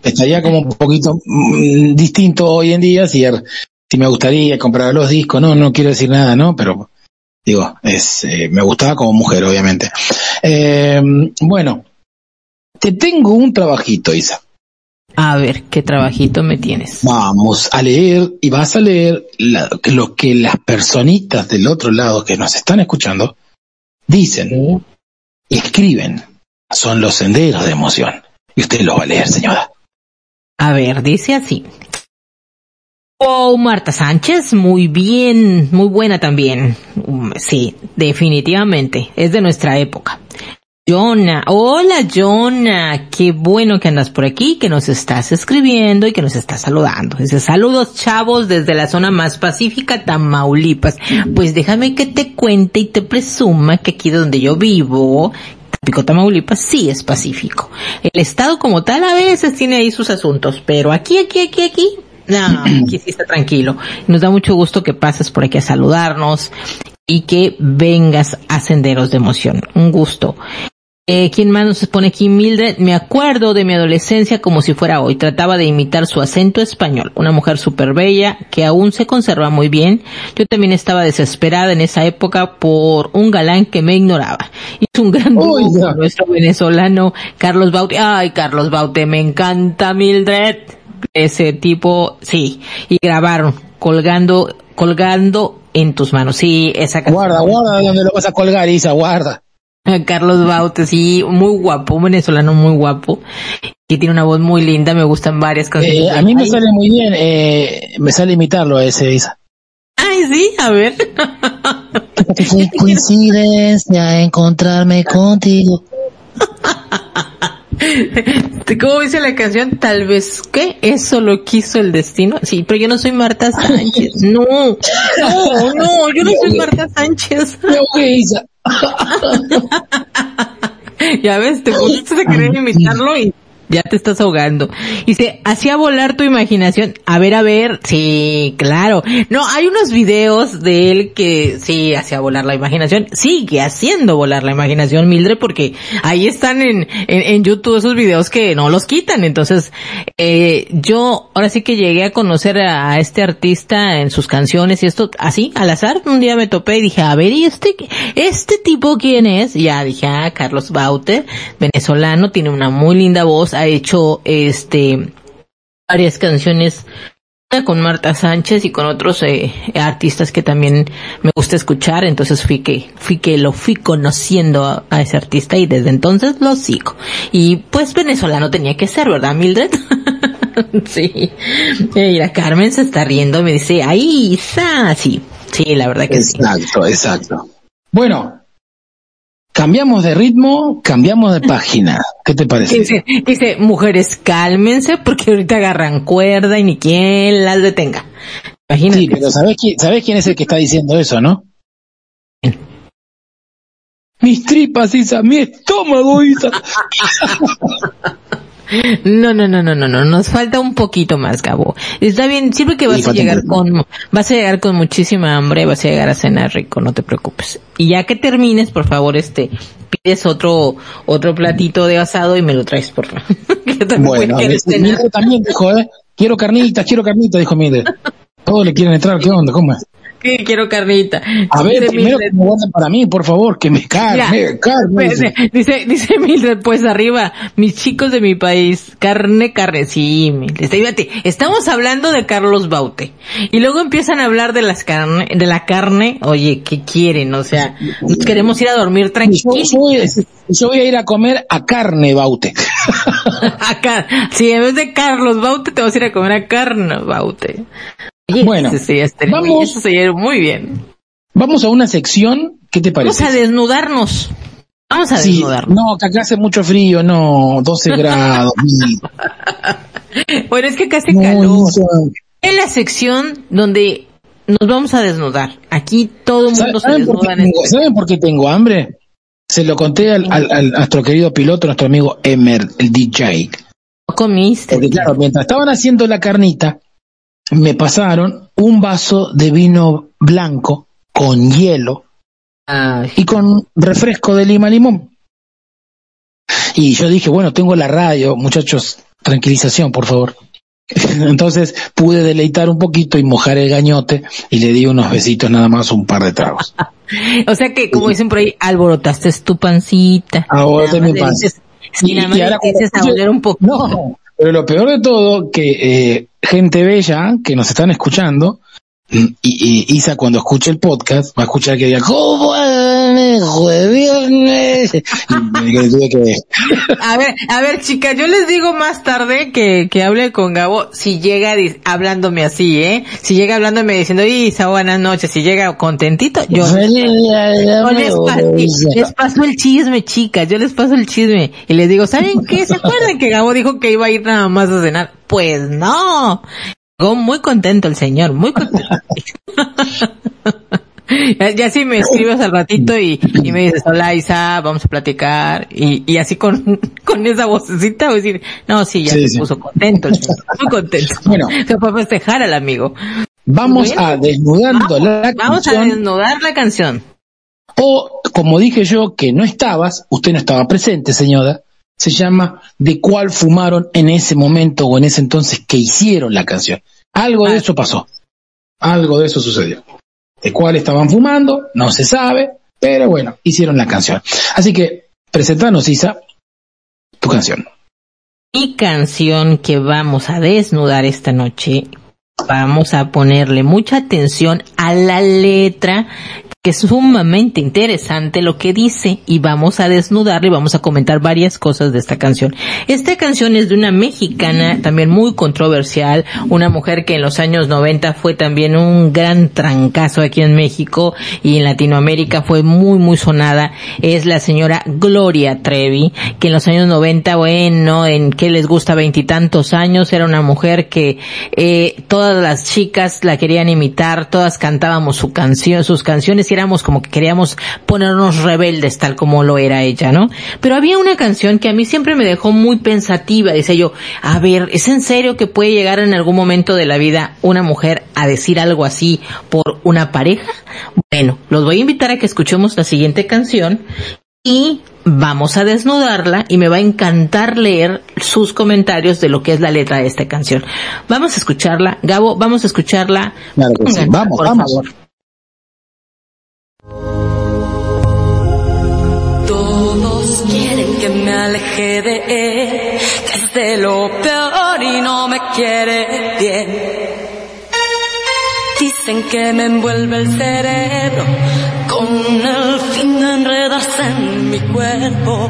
estaría como un poquito mm, distinto hoy en día si, er- si me gustaría comprar los discos. No, no quiero decir nada, ¿no? Pero digo, es, eh, me gustaba como mujer, obviamente. Eh, bueno, te tengo un trabajito, Isa. A ver, ¿qué trabajito me tienes? Vamos a leer y vas a leer la- lo que las personitas del otro lado que nos están escuchando dicen y escriben. Son los senderos de emoción. Y usted los va a leer, señora. A ver, dice así. Oh, Marta Sánchez, muy bien, muy buena también. Mm, Sí, definitivamente, es de nuestra época. Jonah, hola Jonah, qué bueno que andas por aquí, que nos estás escribiendo y que nos estás saludando. Dice, saludos chavos desde la zona más pacífica, Tamaulipas. Pues déjame que te cuente y te presuma que aquí donde yo vivo, Tampico, Tamaulipas, sí es pacífico. El estado como tal a veces tiene ahí sus asuntos, pero aquí, aquí, aquí, aquí, no, aquí sí está tranquilo. Nos da mucho gusto que pases por aquí a saludarnos y que vengas a Senderos de Emoción. Un gusto. Eh, ¿Quién más nos pone aquí? Mildred, me acuerdo de mi adolescencia como si fuera hoy. Trataba de imitar su acento español. Una mujer súper bella que aún se conserva muy bien. Yo también estaba desesperada en esa época por un galán que me ignoraba. Hizo un gran dúo nuestro venezolano Carlos Baute. Ay, Carlos Baute, me encanta Mildred. Ese tipo, sí. Y grabaron colgando, colgando en tus manos. Sí, esa canción. Guarda, guarda donde lo vas a colgar, Isa, guarda. Carlos Baute, sí, muy guapo, un venezolano muy guapo, que tiene una voz muy linda, me gustan varias canciones. Eh, a mí me Ay, sale muy bien, eh, me sale imitarlo a ese, Isa. Ay, sí, a ver. Qué coincidencia encontrarme contigo. ¿Cómo dice la canción? Tal vez que eso lo quiso el destino. Sí, pero yo no soy Marta Sánchez. No, no, no, yo no soy Marta Sánchez. Isa. Ya ves, te pusiste a querer imitarlo y ya te estás ahogando. Dice, hacía volar tu imaginación. A ver, a ver, sí, claro. No, hay unos videos de él que sí hacía volar la imaginación. Sigue haciendo volar la imaginación, Mildred, porque ahí están en, en, en YouTube esos videos que no los quitan. Entonces, eh, yo ahora sí que llegué a conocer a, este artista en sus canciones y esto así, al azar. Un día me topé y dije, a ver, ¿y este, este tipo quién es? Ya dije, ah, Carlos Baute, venezolano, tiene una muy linda voz, ha hecho este varias canciones con Marta Sánchez y con otros eh, artistas que también me gusta escuchar, entonces fui que fui que lo fui conociendo a, a ese artista y desde entonces lo sigo. Y pues venezolano tenía que ser, ¿verdad, Mildred? sí. Eh, Mira, Carmen se está riendo, me dice, "Ay, Isa." Sí, sí, la verdad que sí. Exacto, exacto. Bueno, cambiamos de ritmo, cambiamos de página. ¿Qué te parece? Dice, dice, mujeres, cálmense porque ahorita agarran cuerda y ni quien las detenga. Imagínate. Sí, pero ¿sabés quién, ¿sabés quién es el que está diciendo eso, no? Mis tripas, Isa, mi estómago, Isa. No, no, no, no, no, no, nos falta un poquito más, Gabo. Está bien, siempre que vas a llegar con, vas a llegar con muchísima hambre, vas a llegar a cenar rico, no te preocupes. Y ya que termines, por favor, este, pides otro, otro platito de asado y me lo traes, por favor. Bueno, a cenar. También dijo, ¿eh? Quiero carnitas, quiero carnitas, dijo Mildred. Todos le quieren entrar, ¿qué onda? ¿Cómo es? Sí, quiero carnita. A ver, Dice primero Mildred, que me guarden para mí, por favor, que me carne, carne. Dice, dice, Mildred, pues arriba, mis chicos de mi país, carne, carne, sí, Mildred. Fíjate, estamos hablando de Carlos Baute. Y luego empiezan a hablar de las carne, de la carne, oye, ¿qué quieren? O sea, nos queremos ir a dormir tranquilos. yo yo voy a ir a comer a carne, Baute. Acá, sí, en vez de Carlos Baute, te vas a ir a comer a carne Baute. Oye, Bueno, vamos- muy bien. Vamos a una sección, ¿qué te Vamos parece? a desnudarnos. Vamos a Sí, desnudarnos. no, que acá hace mucho frío, no, 12 grados. Bueno, es que acá hace no, calor. no. En la sección donde nos vamos a desnudar. Aquí todo el mundo se ¿Saben por, qué desnuda. en este- ¿Saben por qué tengo hambre? Se lo conté al, al- al- a nuestro querido piloto, nuestro amigo Emer, el DJ. No comiste. Porque claro, mientras estaban haciendo la carnita, me pasaron un vaso de vino blanco con hielo Ay, y con refresco de lima limón. Y yo dije, bueno, tengo la radio, muchachos, tranquilización, por favor. Entonces pude deleitar un poquito y mojar el gañote y le di unos besitos nada más, un par de tragos. O sea que, como dicen por ahí, alborotaste tu pancita. Más mi Sí, Y- nada más le ahora un poco. No, pero lo peor de todo, que eh, gente bella que nos están escuchando, y, y Isa cuando escuche el podcast va a escuchar que diga, ¿cómo es jueves viernes? Y me tuve que... A ver, a ver, chicas, yo les digo más tarde que, que hable con Gabo si llega hablándome así, ¿eh? Si llega hablándome diciendo, Isa, buenas noches, si llega contentito, yo... Yo les, pas- les paso el chisme, chicas, yo les paso el chisme y les digo, ¿saben qué? ¿Se acuerdan que Gabo dijo que iba a ir nada más a cenar? Pues no. Llegó muy contento el señor, muy contento. ya, ya si me escribes al ratito y, y me dices, hola Isa, vamos a platicar y, y así con, con esa vocecita voy a decir, no, sí, ya Sí, se sí. puso contento muy contento. Bueno. Se fue a festejar al amigo. Vamos Bueno. a desnudando la Vamos a canción, desnudar la canción. o como dije yo, que no estabas, usted no estaba presente, señora, se llama ¿De cuál fumaron en ese momento o en ese entonces que hicieron la canción? Algo de eso pasó. Algo de eso sucedió. ¿De cuál estaban fumando? No se sabe, pero bueno, hicieron la canción. Así que, presentanos, Isa, tu canción. Mi canción que vamos a desnudar esta noche, vamos a ponerle mucha atención a la letra, que es sumamente interesante lo que dice, y vamos a desnudarle y vamos a comentar varias cosas de esta canción. Esta canción es de una mexicana, también muy controversial, una mujer que en los años 90 fue también un gran trancazo aquí en México y en Latinoamérica fue muy, muy sonada. Es la señora Gloria Trevi, que en los años 90, bueno, en que les gusta veintitantos años, era una mujer que eh, todas las chicas la querían imitar, todas cantábamos su canción, sus canciones y éramos como que queríamos ponernos rebeldes tal como lo era ella, ¿no? Pero había una canción que a mí siempre me dejó muy pensativa, dice yo, a ver, ¿es en serio que puede llegar en algún momento de la vida una mujer a decir algo así por una pareja? Bueno, los voy a invitar a que escuchemos la siguiente canción y vamos a desnudarla y me va a encantar leer sus comentarios de lo que es la letra de esta canción. Vamos a escucharla, Gabo, vamos a escucharla. Claro sí. Vamos, por vamos. favor. Que me aleje de él, que es de lo peor y no me quiere bien. Dicen que me envuelve el cerebro con el fin de enredarse en mi cuerpo.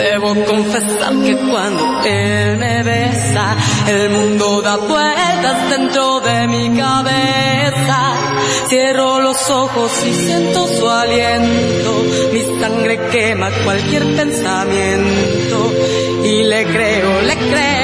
Debo confesar que cuando él me besa, el mundo da vueltas dentro de mi cabeza. Cierro los ojos y siento su aliento. Mi sangre quema cualquier pensamiento. Y le creo, le creo,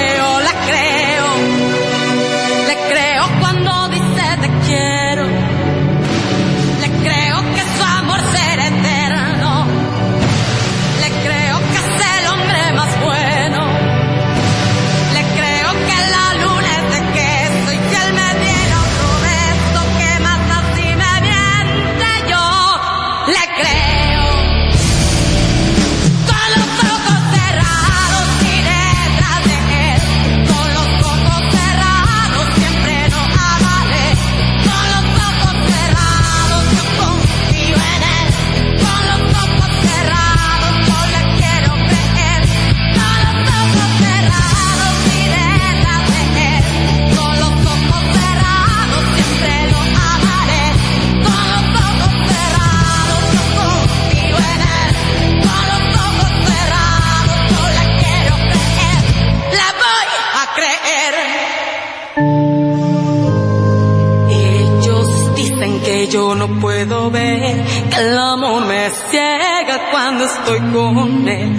que el amor me ciega cuando estoy con él.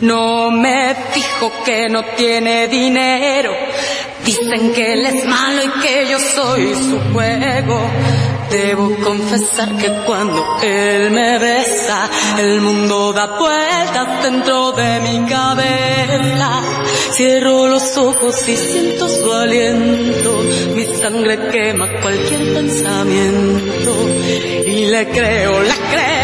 No me fijo que no tiene dinero. Dicen que él es malo y que yo soy su juego. Debo confesar que cuando él me besa, el mundo da vueltas dentro de mi cabeza. Cierro los ojos y siento su aliento. Mi sangre quema cualquier pensamiento. Y le creo, la creo,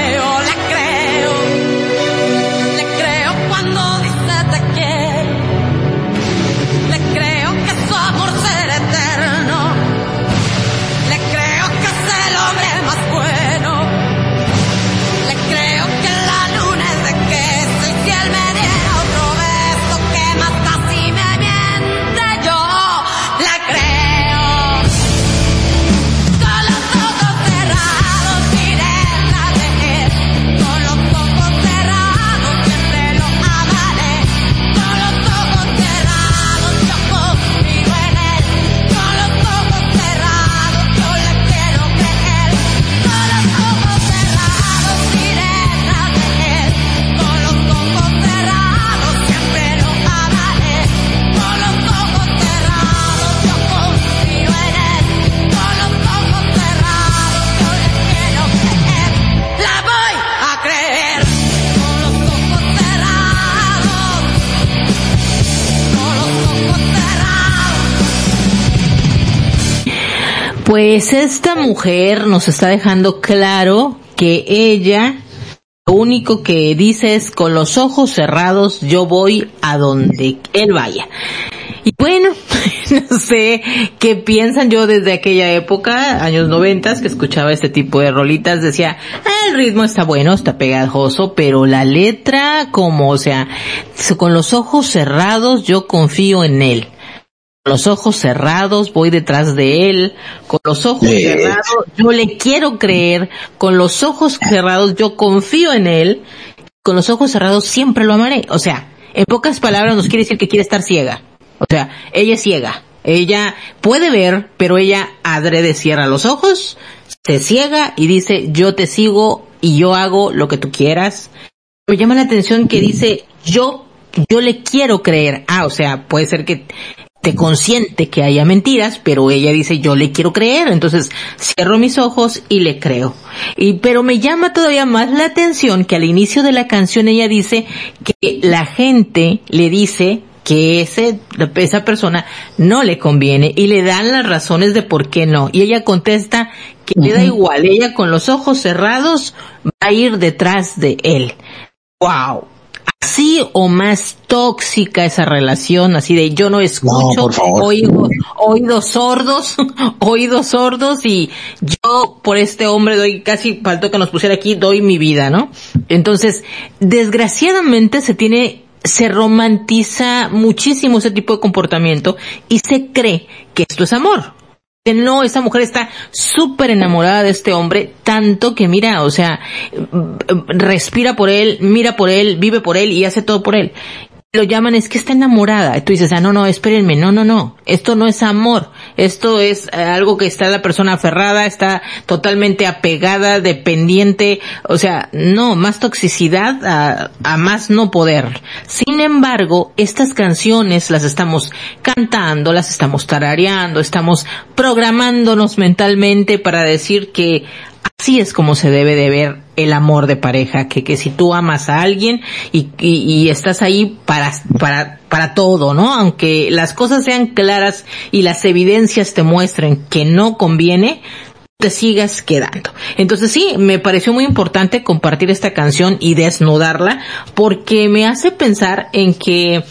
Pues esta mujer nos está dejando claro que ella lo único que dice es con los ojos cerrados yo voy a donde él vaya. Y bueno, no sé qué piensan yo desde aquella época, años noventas, que escuchaba este tipo de rolitas, decía, "Ah, el ritmo está bueno, está pegajoso, pero la letra, como, o sea, con los ojos cerrados yo confío en él los ojos cerrados, voy detrás de él, con los ojos Sí. cerrados, yo le quiero creer, con los ojos cerrados, yo confío en él, con los ojos cerrados siempre lo amaré. O sea, en pocas palabras nos quiere decir que quiere estar ciega. O sea, ella es ciega. Ella puede ver, pero ella adrede cierra los ojos, se ciega y dice, yo te sigo y yo hago lo que tú quieras. Me llama la atención que dice, yo, yo le quiero creer. Ah, o sea, puede ser que te consciente que haya mentiras, pero ella dice yo le quiero creer, entonces cierro mis ojos y le creo. Y pero me llama todavía más la atención que al inicio de la canción ella dice que la gente le dice que ese, esa persona no le conviene y le dan las razones de por qué no. Y ella contesta que le da igual, ella con los ojos cerrados va a ir detrás de él. Wow así o más tóxica esa relación, así de yo no escucho, No, oigo, oídos sordos, oídos sordos y yo por este hombre doy, casi faltó que nos pusiera aquí, doy mi vida, ¿no? Entonces, desgraciadamente se tiene se romantiza muchísimo ese tipo de comportamiento y se cree que esto es amor. No, esta mujer está súper enamorada de este hombre, tanto que mira, o sea, respira por él, mira por él, vive por él y hace todo por él. Lo llaman es que está enamorada. Tú dices, ah, no, no, espérenme, no, no, no. Esto no es amor. Esto es eh, algo que está la persona aferrada, está totalmente apegada, dependiente. O sea, no, más toxicidad a, a más no poder. Sin embargo, estas canciones las estamos cantando, las estamos tarareando, estamos programándonos mentalmente para decir que así es como se debe de ver el amor de pareja, que, que si tú amas a alguien y, y, estás ahí para, para, para todo, ¿no? Aunque las cosas sean claras y las evidencias te muestren que no conviene, te sigas quedando. Entonces sí, me pareció muy importante compartir esta canción y desnudarla porque me hace pensar en que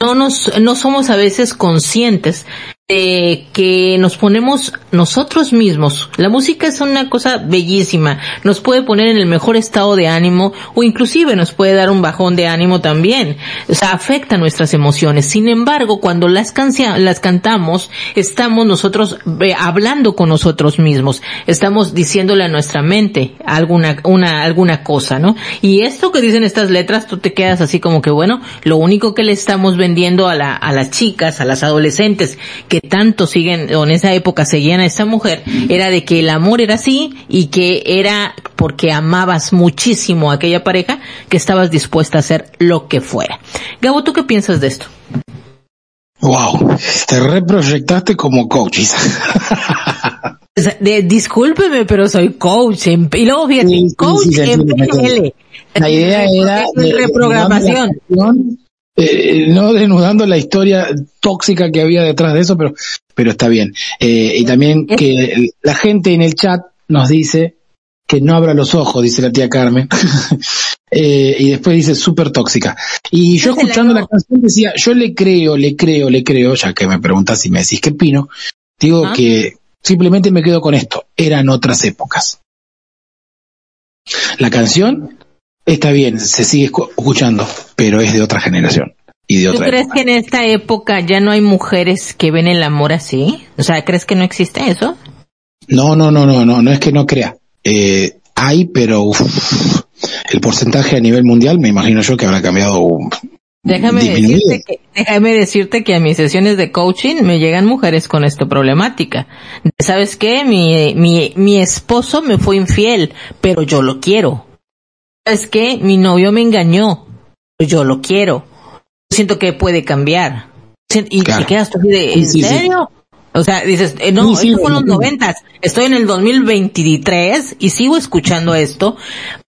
no nos, no somos a veces conscientes de que nos ponemos nosotros mismos. La música es una cosa bellísima. Nos puede poner en el mejor estado de ánimo o inclusive nos puede dar un bajón de ánimo también. O sea, afecta nuestras emociones. Sin embargo, cuando las, las cantamos, estamos nosotros eh, hablando con nosotros mismos. Estamos diciéndole a nuestra mente alguna, una, alguna cosa, ¿no? Y esto que dicen estas letras, tú te quedas así como que, bueno, lo único que le estamos vendiendo a la, a las chicas, a las adolescentes, que tanto siguen, o en esa época seguían a esta mujer, era de que el amor era así y que era porque amabas muchísimo a aquella pareja que estabas dispuesta a hacer lo que fuera. Gabo, ¿tú qué piensas de esto? Wow, te reproyectaste como coach, de- discúlpeme, pero soy coach. en- y luego fíjate, Sí, sí, coach sí, se en PNL. La idea era de de- reprogramación. la eh, no desnudando la historia tóxica que había detrás de eso, pero, pero está bien. Eh, y también que la gente en el chat nos dice que no abra los ojos, dice la tía Carmen. Eh, y después dice súper tóxica. Y yo escuchando la canción decía, yo le creo, le creo, le creo, ya que me preguntas si me decís qué opino, digo que simplemente me quedo con esto, eran otras épocas. La canción está bien, se sigue escu- escuchando, pero es de otra generación y de ¿Tú otra crees época. que en esta época ya no hay mujeres que ven el amor así? O sea, ¿crees que no existe eso? No, no, no, no, no, no es que no crea. Eh, hay, pero uf, el porcentaje a nivel mundial me imagino yo que habrá cambiado. Déjame disminuido. decirte, que, déjame decirte que a mis sesiones de coaching me llegan mujeres con esta problemática. ¿Sabes qué? Mi, mi, mi esposo me fue infiel, pero yo lo quiero. ¿Sabes qué? Mi novio me engañó, yo lo quiero. Siento que puede cambiar. Y Claro. te quedas tú así de, Sí, ¿en sí, sí. serio? O sea, dices, eh, no, esto fue en los noventas. Estoy en el 2023 y sigo escuchando esto.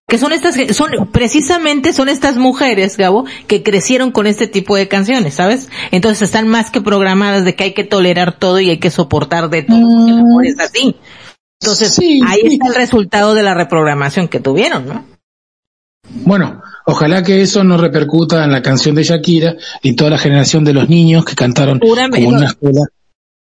Que son estas, son, precisamente son estas mujeres, Gabo, que crecieron con este tipo de canciones, ¿sabes? Entonces están más que programadas de que hay que tolerar todo y hay que soportar de todo, porque el amor es así. Entonces, ahí está el resultado de la reprogramación que tuvieron, ¿no? Bueno, ojalá que eso no repercuta en la canción de Shakira y toda la generación de los niños que cantaron como en una escuela.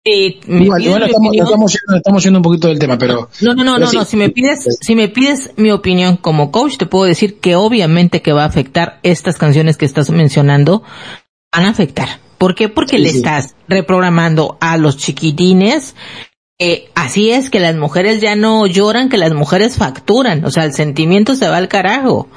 Igual, estamos, estamos, yendo, estamos yendo un poquito del tema, pero No, no, no, no, sí. no. Si me pides, si me pides mi opinión como coach, te puedo decir que obviamente que va a afectar estas canciones que estás mencionando, van a afectar. ¿Por qué? Porque Sí, le sí. estás reprogramando a los chiquitines. Eh, así es que las mujeres ya no lloran, que las mujeres facturan. O sea, el sentimiento se va al carajo.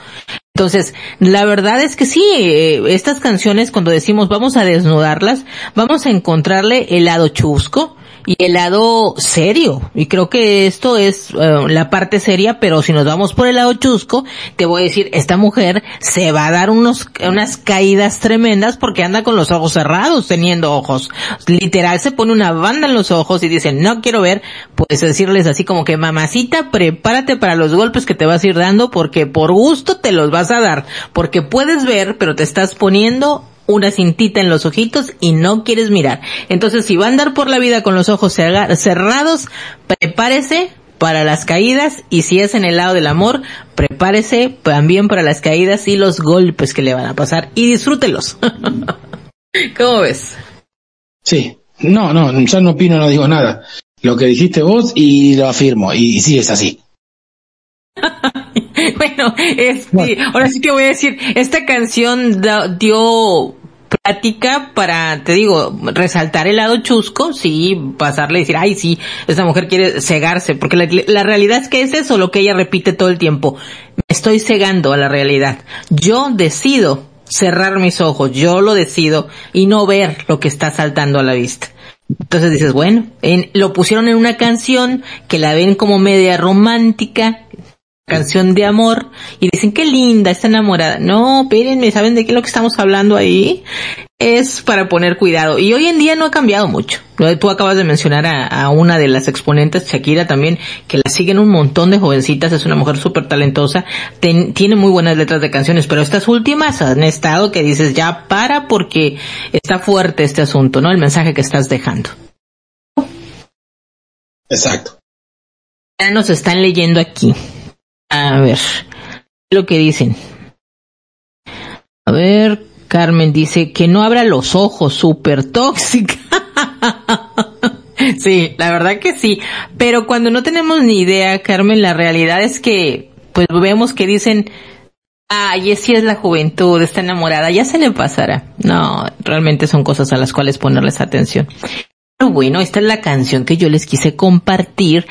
Entonces, la verdad es que sí, eh, estas canciones cuando decimos vamos a desnudarlas, vamos a encontrarle el lado chusco y el lado serio. Y creo que esto es eh, la parte seria, pero si nos vamos por el lado chusco, te voy a decir, esta mujer se va a dar unos, unas caídas tremendas porque anda con los ojos cerrados teniendo ojos. Literal se pone una banda en los ojos y dice, no quiero ver, pues decirles así como que mamacita, prepárate para los golpes que te vas a ir dando porque por gusto te los vas a dar. Porque puedes ver, pero te estás poniendo una cintita en los ojitos y no quieres mirar. Entonces, si va a andar por la vida con los ojos cerra- cerrados, prepárese para las caídas y si es en el lado del amor, prepárese también para las caídas y los golpes que le van a pasar y disfrútelos. ¿Cómo ves? sí. No, no, ya no opino, no digo nada. Lo que dijiste vos y lo afirmo, y, sí es así. bueno, este, Bueno. ahora sí te voy a decir, esta canción da- dio plática para, te digo, resaltar el lado chusco, sí, pasarle y decir, ay, sí, esta mujer quiere cegarse, porque la, la realidad es que es eso lo que ella repite todo el tiempo. Me estoy cegando a la realidad. Yo decido cerrar mis ojos, yo lo decido y no ver lo que está saltando a la vista. Entonces dices, bueno, en- lo pusieron en una canción que la ven como media romántica, canción de amor, y dicen, qué linda, está enamorada. No, espérenme, ¿saben de qué es lo que estamos hablando ahí? Es para poner cuidado. Y hoy en día no ha cambiado mucho. Tú acabas de mencionar a, a una de las exponentes, Shakira también, que la siguen un montón de jovencitas, es una mujer súper talentosa, ten- tiene muy buenas letras de canciones, pero estas últimas han estado que dices, ya para porque está fuerte este asunto, ¿no? El mensaje que estás dejando. Exacto. Ya nos están leyendo aquí. A ver, lo que dicen. A ver, Carmen dice que no abra los ojos, súper tóxica. sí, la verdad que sí. Pero cuando no tenemos ni idea, Carmen, la realidad es que, pues vemos que dicen, ay, sí es la juventud, está enamorada, ya se le pasará. No, realmente son cosas a las cuales ponerles atención. Pero bueno, esta es la canción que yo les quise compartir.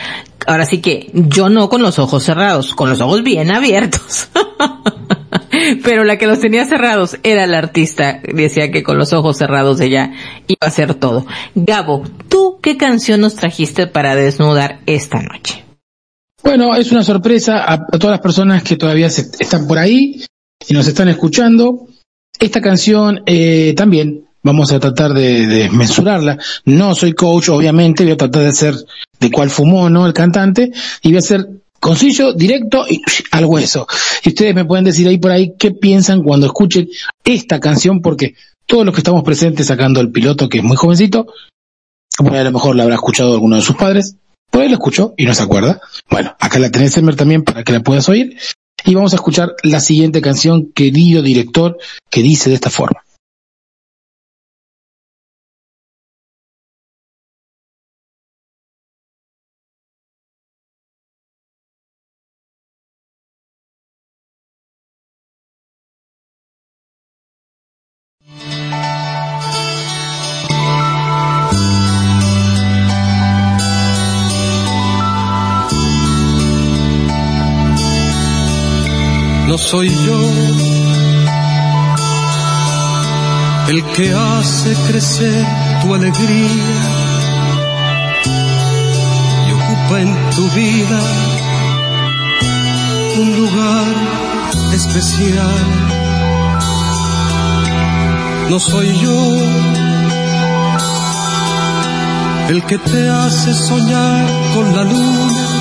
Ahora sí que yo no con los ojos cerrados, con los ojos bien abiertos. Pero la que los tenía cerrados era la artista. Decía que con los ojos cerrados ella iba a hacer todo. Gabo, ¿tú qué canción nos trajiste para desnudar esta noche? Bueno, es una sorpresa a, a todas las personas que todavía se- están por ahí y nos están escuchando. Esta canción eh, también vamos a tratar de, de mensurarla. No soy coach, obviamente, voy a tratar de hacer de cuál fumó, ¿no? El cantante, y voy a ser conciso, directo y al hueso. Y ustedes me pueden decir ahí por ahí qué piensan cuando escuchen esta canción, porque todos los que estamos presentes sacando el piloto, que es muy jovencito, ahí a lo mejor la habrá escuchado alguno de sus padres, por ahí lo escuchó y no se acuerda. Bueno, acá la tenés, Elmer, también para que la puedas oír. Y vamos a escuchar la siguiente canción, querido director, que dice de esta forma. No soy yo el que hace crecer tu alegría y ocupa en tu vida un lugar especial. No soy yo el que te hace soñar con la luna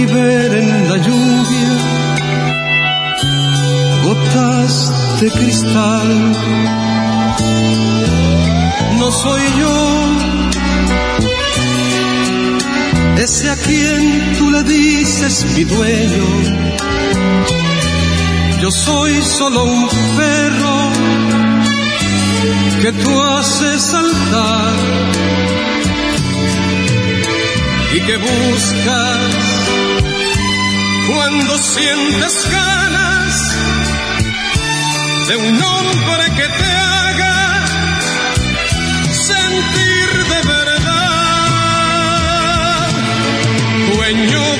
y ver en la lluvia gotas de cristal. No soy yo ese a quien tú le dices mi dueño. Yo soy solo un perro que tú haces saltar y que buscas cuando sientes ganas de un hombre que te haga sentir de verdad, dueño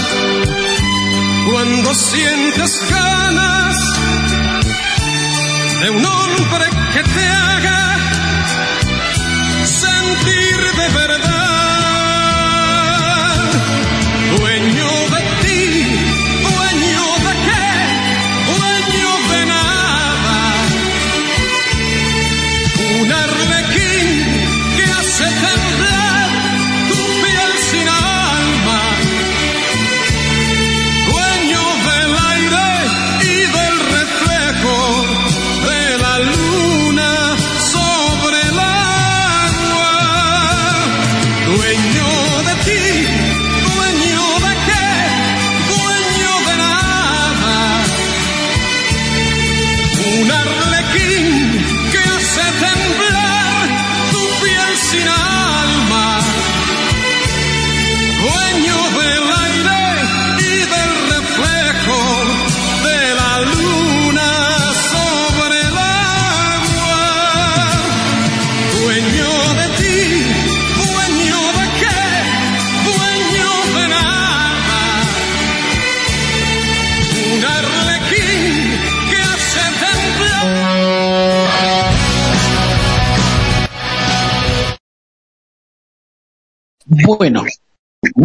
cuando sientes ganas de un hombre que te haga sentir de verdad,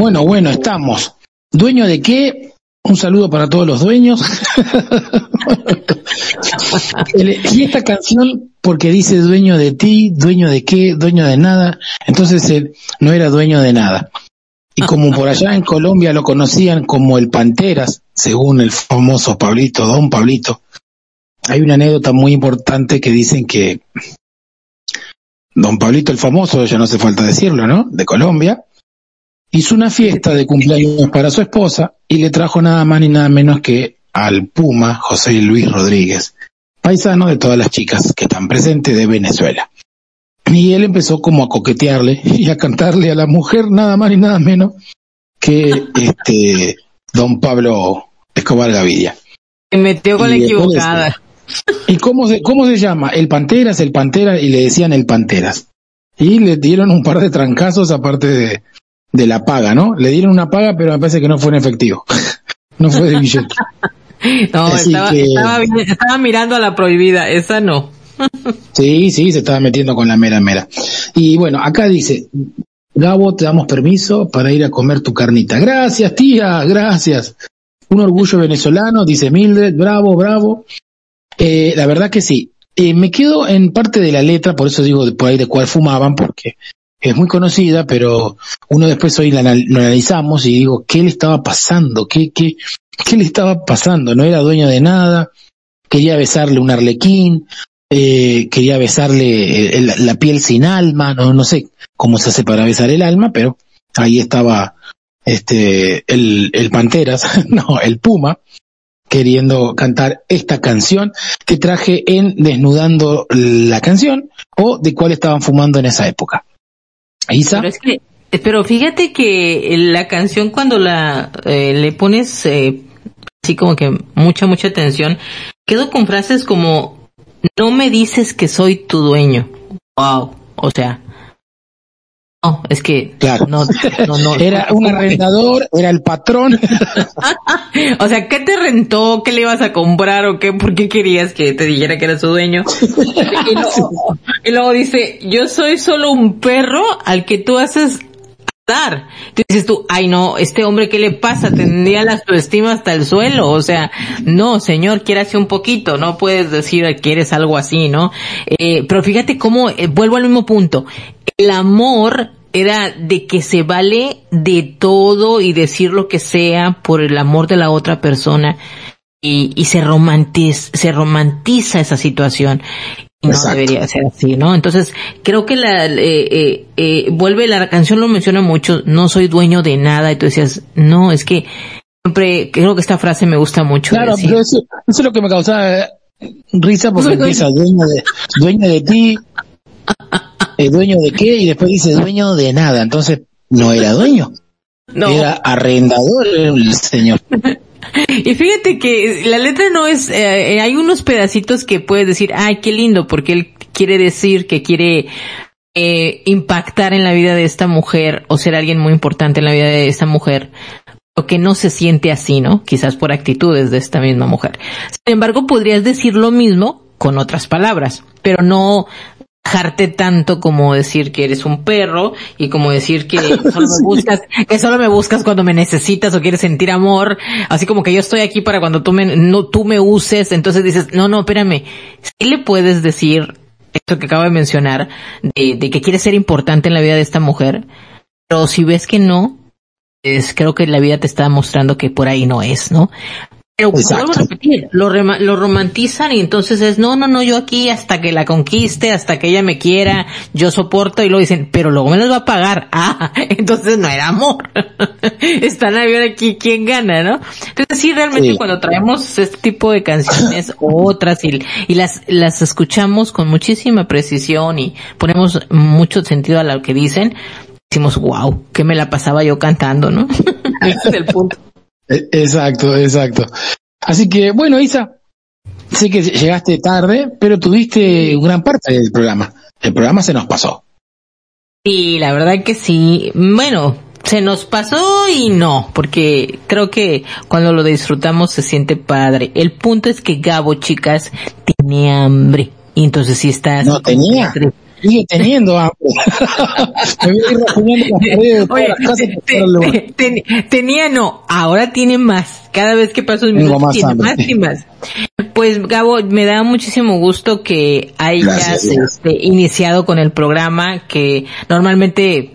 bueno, bueno, estamos. ¿Dueño de qué? Un saludo para todos los dueños. Elegí esta canción porque dice dueño de ti, dueño de qué, dueño de nada. Entonces él no era dueño de nada. Y como por allá en Colombia lo conocían como el Panteras, según el famoso Pablito, don Pablito, hay una anécdota muy importante que dicen que don Pablito el famoso, ya no hace falta decirlo, ¿no? De Colombia, hizo una fiesta de cumpleaños para su esposa y le trajo nada más ni nada menos que al Puma José Luis Rodríguez, paisano de todas las chicas que están presentes de Venezuela. Y él empezó como a coquetearle y a cantarle a la mujer nada más ni nada menos que este don Pablo Escobar Gaviria. Se metió con la Y después equivocada. ¿Y cómo se, cómo se llama? El Panteras, el Pantera, y le decían el Panteras. Y le dieron un par de trancazos aparte de, de la paga, ¿no? Le dieron una paga, pero me parece que no fue en efectivo. no fue de billete. No, estaba, que- estaba, estaba mirando a la prohibida, esa no. Sí, sí, se estaba metiendo con la mera mera. Y bueno, acá dice, Gabo, te damos permiso para ir a comer tu carnita. Gracias, tía, gracias. Un orgullo venezolano, dice Mildred, bravo, bravo. Eh, la verdad que sí. Eh, me quedo en parte de la letra, por eso digo por ahí de cuál fumaban, porque es muy conocida, pero uno después hoy la, analizamos y digo, ¿qué le estaba pasando? ¿Qué, qué, qué le estaba pasando? No era dueño de nada, quería besarle un arlequín, eh, quería besarle eh, la piel sin alma, no, no sé cómo se hace para besar el alma, pero ahí estaba este el, el Panteras, no, el Puma, queriendo cantar esta canción que traje en Desnudando la canción o de cuál estaban fumando en esa época. Pero es que, eh, pero fíjate que la canción cuando la eh, le pones eh, así como que mucha mucha atención, quedo con frases como no me dices que soy tu dueño. Wow, o sea, no, es que Claro. no, no, no. era un arrendador, era el patrón. O sea, ¿qué te rentó? ¿Qué le ibas a comprar o qué? ¿Por qué querías que te dijera que era su dueño? Y luego, y luego dice, yo soy solo un perro al que tú haces dar. Tú dices tú, ay no, este hombre, ¿qué le pasa? Tendría la autoestima hasta el suelo. O sea, no, señor, quiérase un poquito. No puedes decir que eres algo así, ¿no? Eh, pero fíjate cómo, eh, vuelvo al mismo punto. El amor era de que se vale de todo y decir lo que sea por el amor de la otra persona y, y se romantiza, se romantiza esa situación. No Exacto. debería ser así, ¿no? Entonces, creo que la, eh, eh, eh, vuelve, la canción lo menciona mucho, no soy dueño de nada, y tú decías, no, es que siempre, creo que esta frase me gusta mucho. Claro, decir. pero eso, eso es lo que me causaba risa porque empieza dueño de, dueño de ti, eh, dueño de qué, y después dice dueño de nada. Entonces, no era dueño, no. era arrendador el señor. Y fíjate que la letra no es, eh, hay unos pedacitos que puedes decir, ay, qué lindo, porque él quiere decir que quiere eh, impactar en la vida de esta mujer o ser alguien muy importante en la vida de esta mujer, o que no se siente así, ¿no? Quizás por actitudes de esta misma mujer. Sin embargo, podrías decir lo mismo con otras palabras, pero no bajarte tanto como decir que eres un perro y como decir que solo me buscas, que solo me buscas cuando me necesitas o quieres sentir amor, así como que yo estoy aquí para cuando tú me, no, tú me uses, entonces dices, no, no, espérame, sí le puedes decir esto que acabo de mencionar, de, de que quieres ser importante en la vida de esta mujer, pero si ves que no, es, creo que la vida te está mostrando que por ahí no es, ¿no? Pero Exacto. vuelvo a repetir, lo, rema- lo romantizan y entonces es, no, no, no, yo aquí hasta que la conquiste, hasta que ella me quiera, yo soporto y luego dicen, pero luego me los va a pagar. Ah, entonces no era amor. Están a ver aquí quién gana, ¿no? Entonces sí, realmente Sí. cuando traemos este tipo de canciones o otras y, y las, las escuchamos con muchísima precisión y ponemos mucho sentido a lo que dicen, decimos, wow, que me la pasaba yo cantando, ¿no? Ese es el punto. Eh, Exacto, exacto. Así que, bueno, Isa, sé que llegaste tarde, pero tuviste gran parte del programa. El programa se nos pasó. Sí, la verdad que sí. Bueno, se nos pasó y no, porque creo que cuando lo disfrutamos se siente padre. El punto es que Gabo, chicas, tiene hambre. Y entonces sí está No tenía. que sigue teniendo hambre. Me voy a ir rasguñando las paredes de todas Oye, las casas te- para buscar el lugar. te- ten- tenía no, ahora tiene más. Cada vez que paso un Tengo minuto más tiene hambre. más y más. Pues Gabo, me da muchísimo gusto que hayas Gracias, gracias. este, iniciado con el programa que normalmente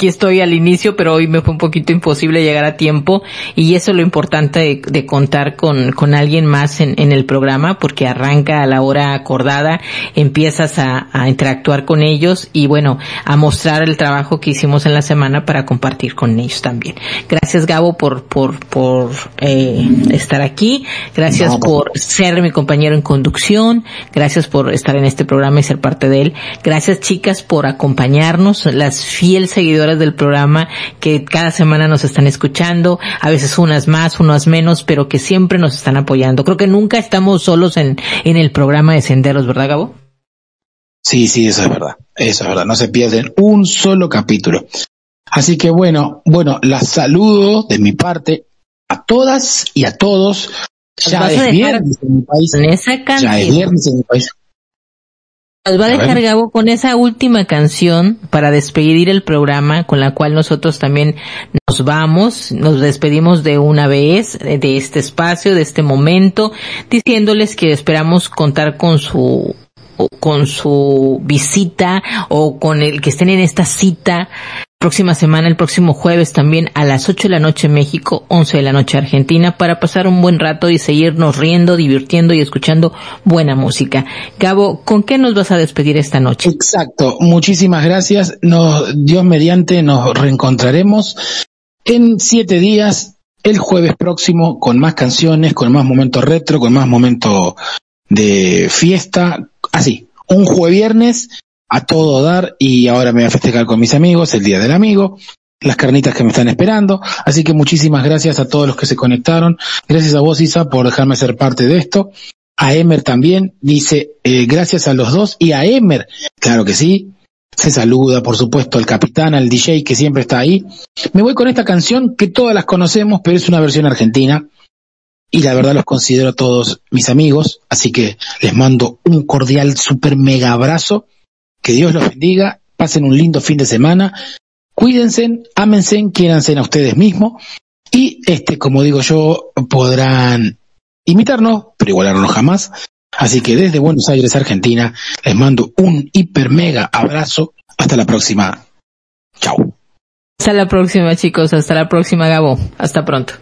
aquí estoy al inicio, pero hoy me fue un poquito imposible llegar a tiempo y eso es lo importante de, de contar con, con alguien más en, en el programa porque arranca a la hora acordada, empiezas a, a interactuar con ellos y bueno, a mostrar el trabajo que hicimos en la semana para compartir con ellos también. Gracias Gabo por, por, por eh, estar aquí, gracias No, por por ser mi compañero en conducción, gracias por estar en este programa y ser parte de él, gracias chicas por acompañarnos, las fiel seguidoras del programa que cada semana nos están escuchando, a veces unas más, unas menos, pero que siempre nos están apoyando. Creo que nunca estamos solos en, en el programa de Senderos, ¿verdad Gabo? Sí, sí, eso es verdad. Eso es verdad. No se pierden un solo capítulo. Así que bueno, bueno, las saludo de mi parte a todas y a todos. Ya es viernes en mi país. Esa Ya es viernes en mi país. Nos va a dejar. Gabo con esa última canción para despedir el programa con la cual nosotros también nos vamos, nos despedimos de una vez de este espacio, de este momento, diciéndoles que esperamos contar con su con su visita o con el que estén en esta cita próxima semana, el próximo jueves también a las 8 de la noche México, 11 de la noche Argentina, para pasar un buen rato y seguirnos riendo, divirtiendo y escuchando buena música. Gabo, ¿con qué nos vas a despedir esta noche? Exacto. Muchísimas gracias. Nos, Dios mediante nos reencontraremos en siete días, el jueves próximo, con más canciones, con más momentos retro, con más momentos de fiesta. Así, un jueves viernes a todo dar y ahora me voy a festejar con mis amigos, el Día del Amigo, las carnitas que me están esperando. Así que muchísimas gracias a todos los que se conectaron. Gracias a vos, Isa, por dejarme ser parte de esto. A Emer también, dice, eh, gracias a los dos y a Emer, claro que sí. Se saluda, por supuesto, al capitán, al DJ que siempre está ahí. Me voy con esta canción que todas las conocemos, pero es una versión argentina. Y la verdad los considero a todos mis amigos, así que les mando un cordial, super mega abrazo. Que Dios los bendiga, pasen un lindo fin de semana, cuídense, ámense, quiéranse a ustedes mismos y este, como digo yo, podrán imitarnos, pero igualarnos jamás. Así que desde Buenos Aires, Argentina, les mando un hiper mega abrazo. Hasta la próxima. Chao. Hasta la próxima chicos, hasta la próxima Gabo, hasta pronto.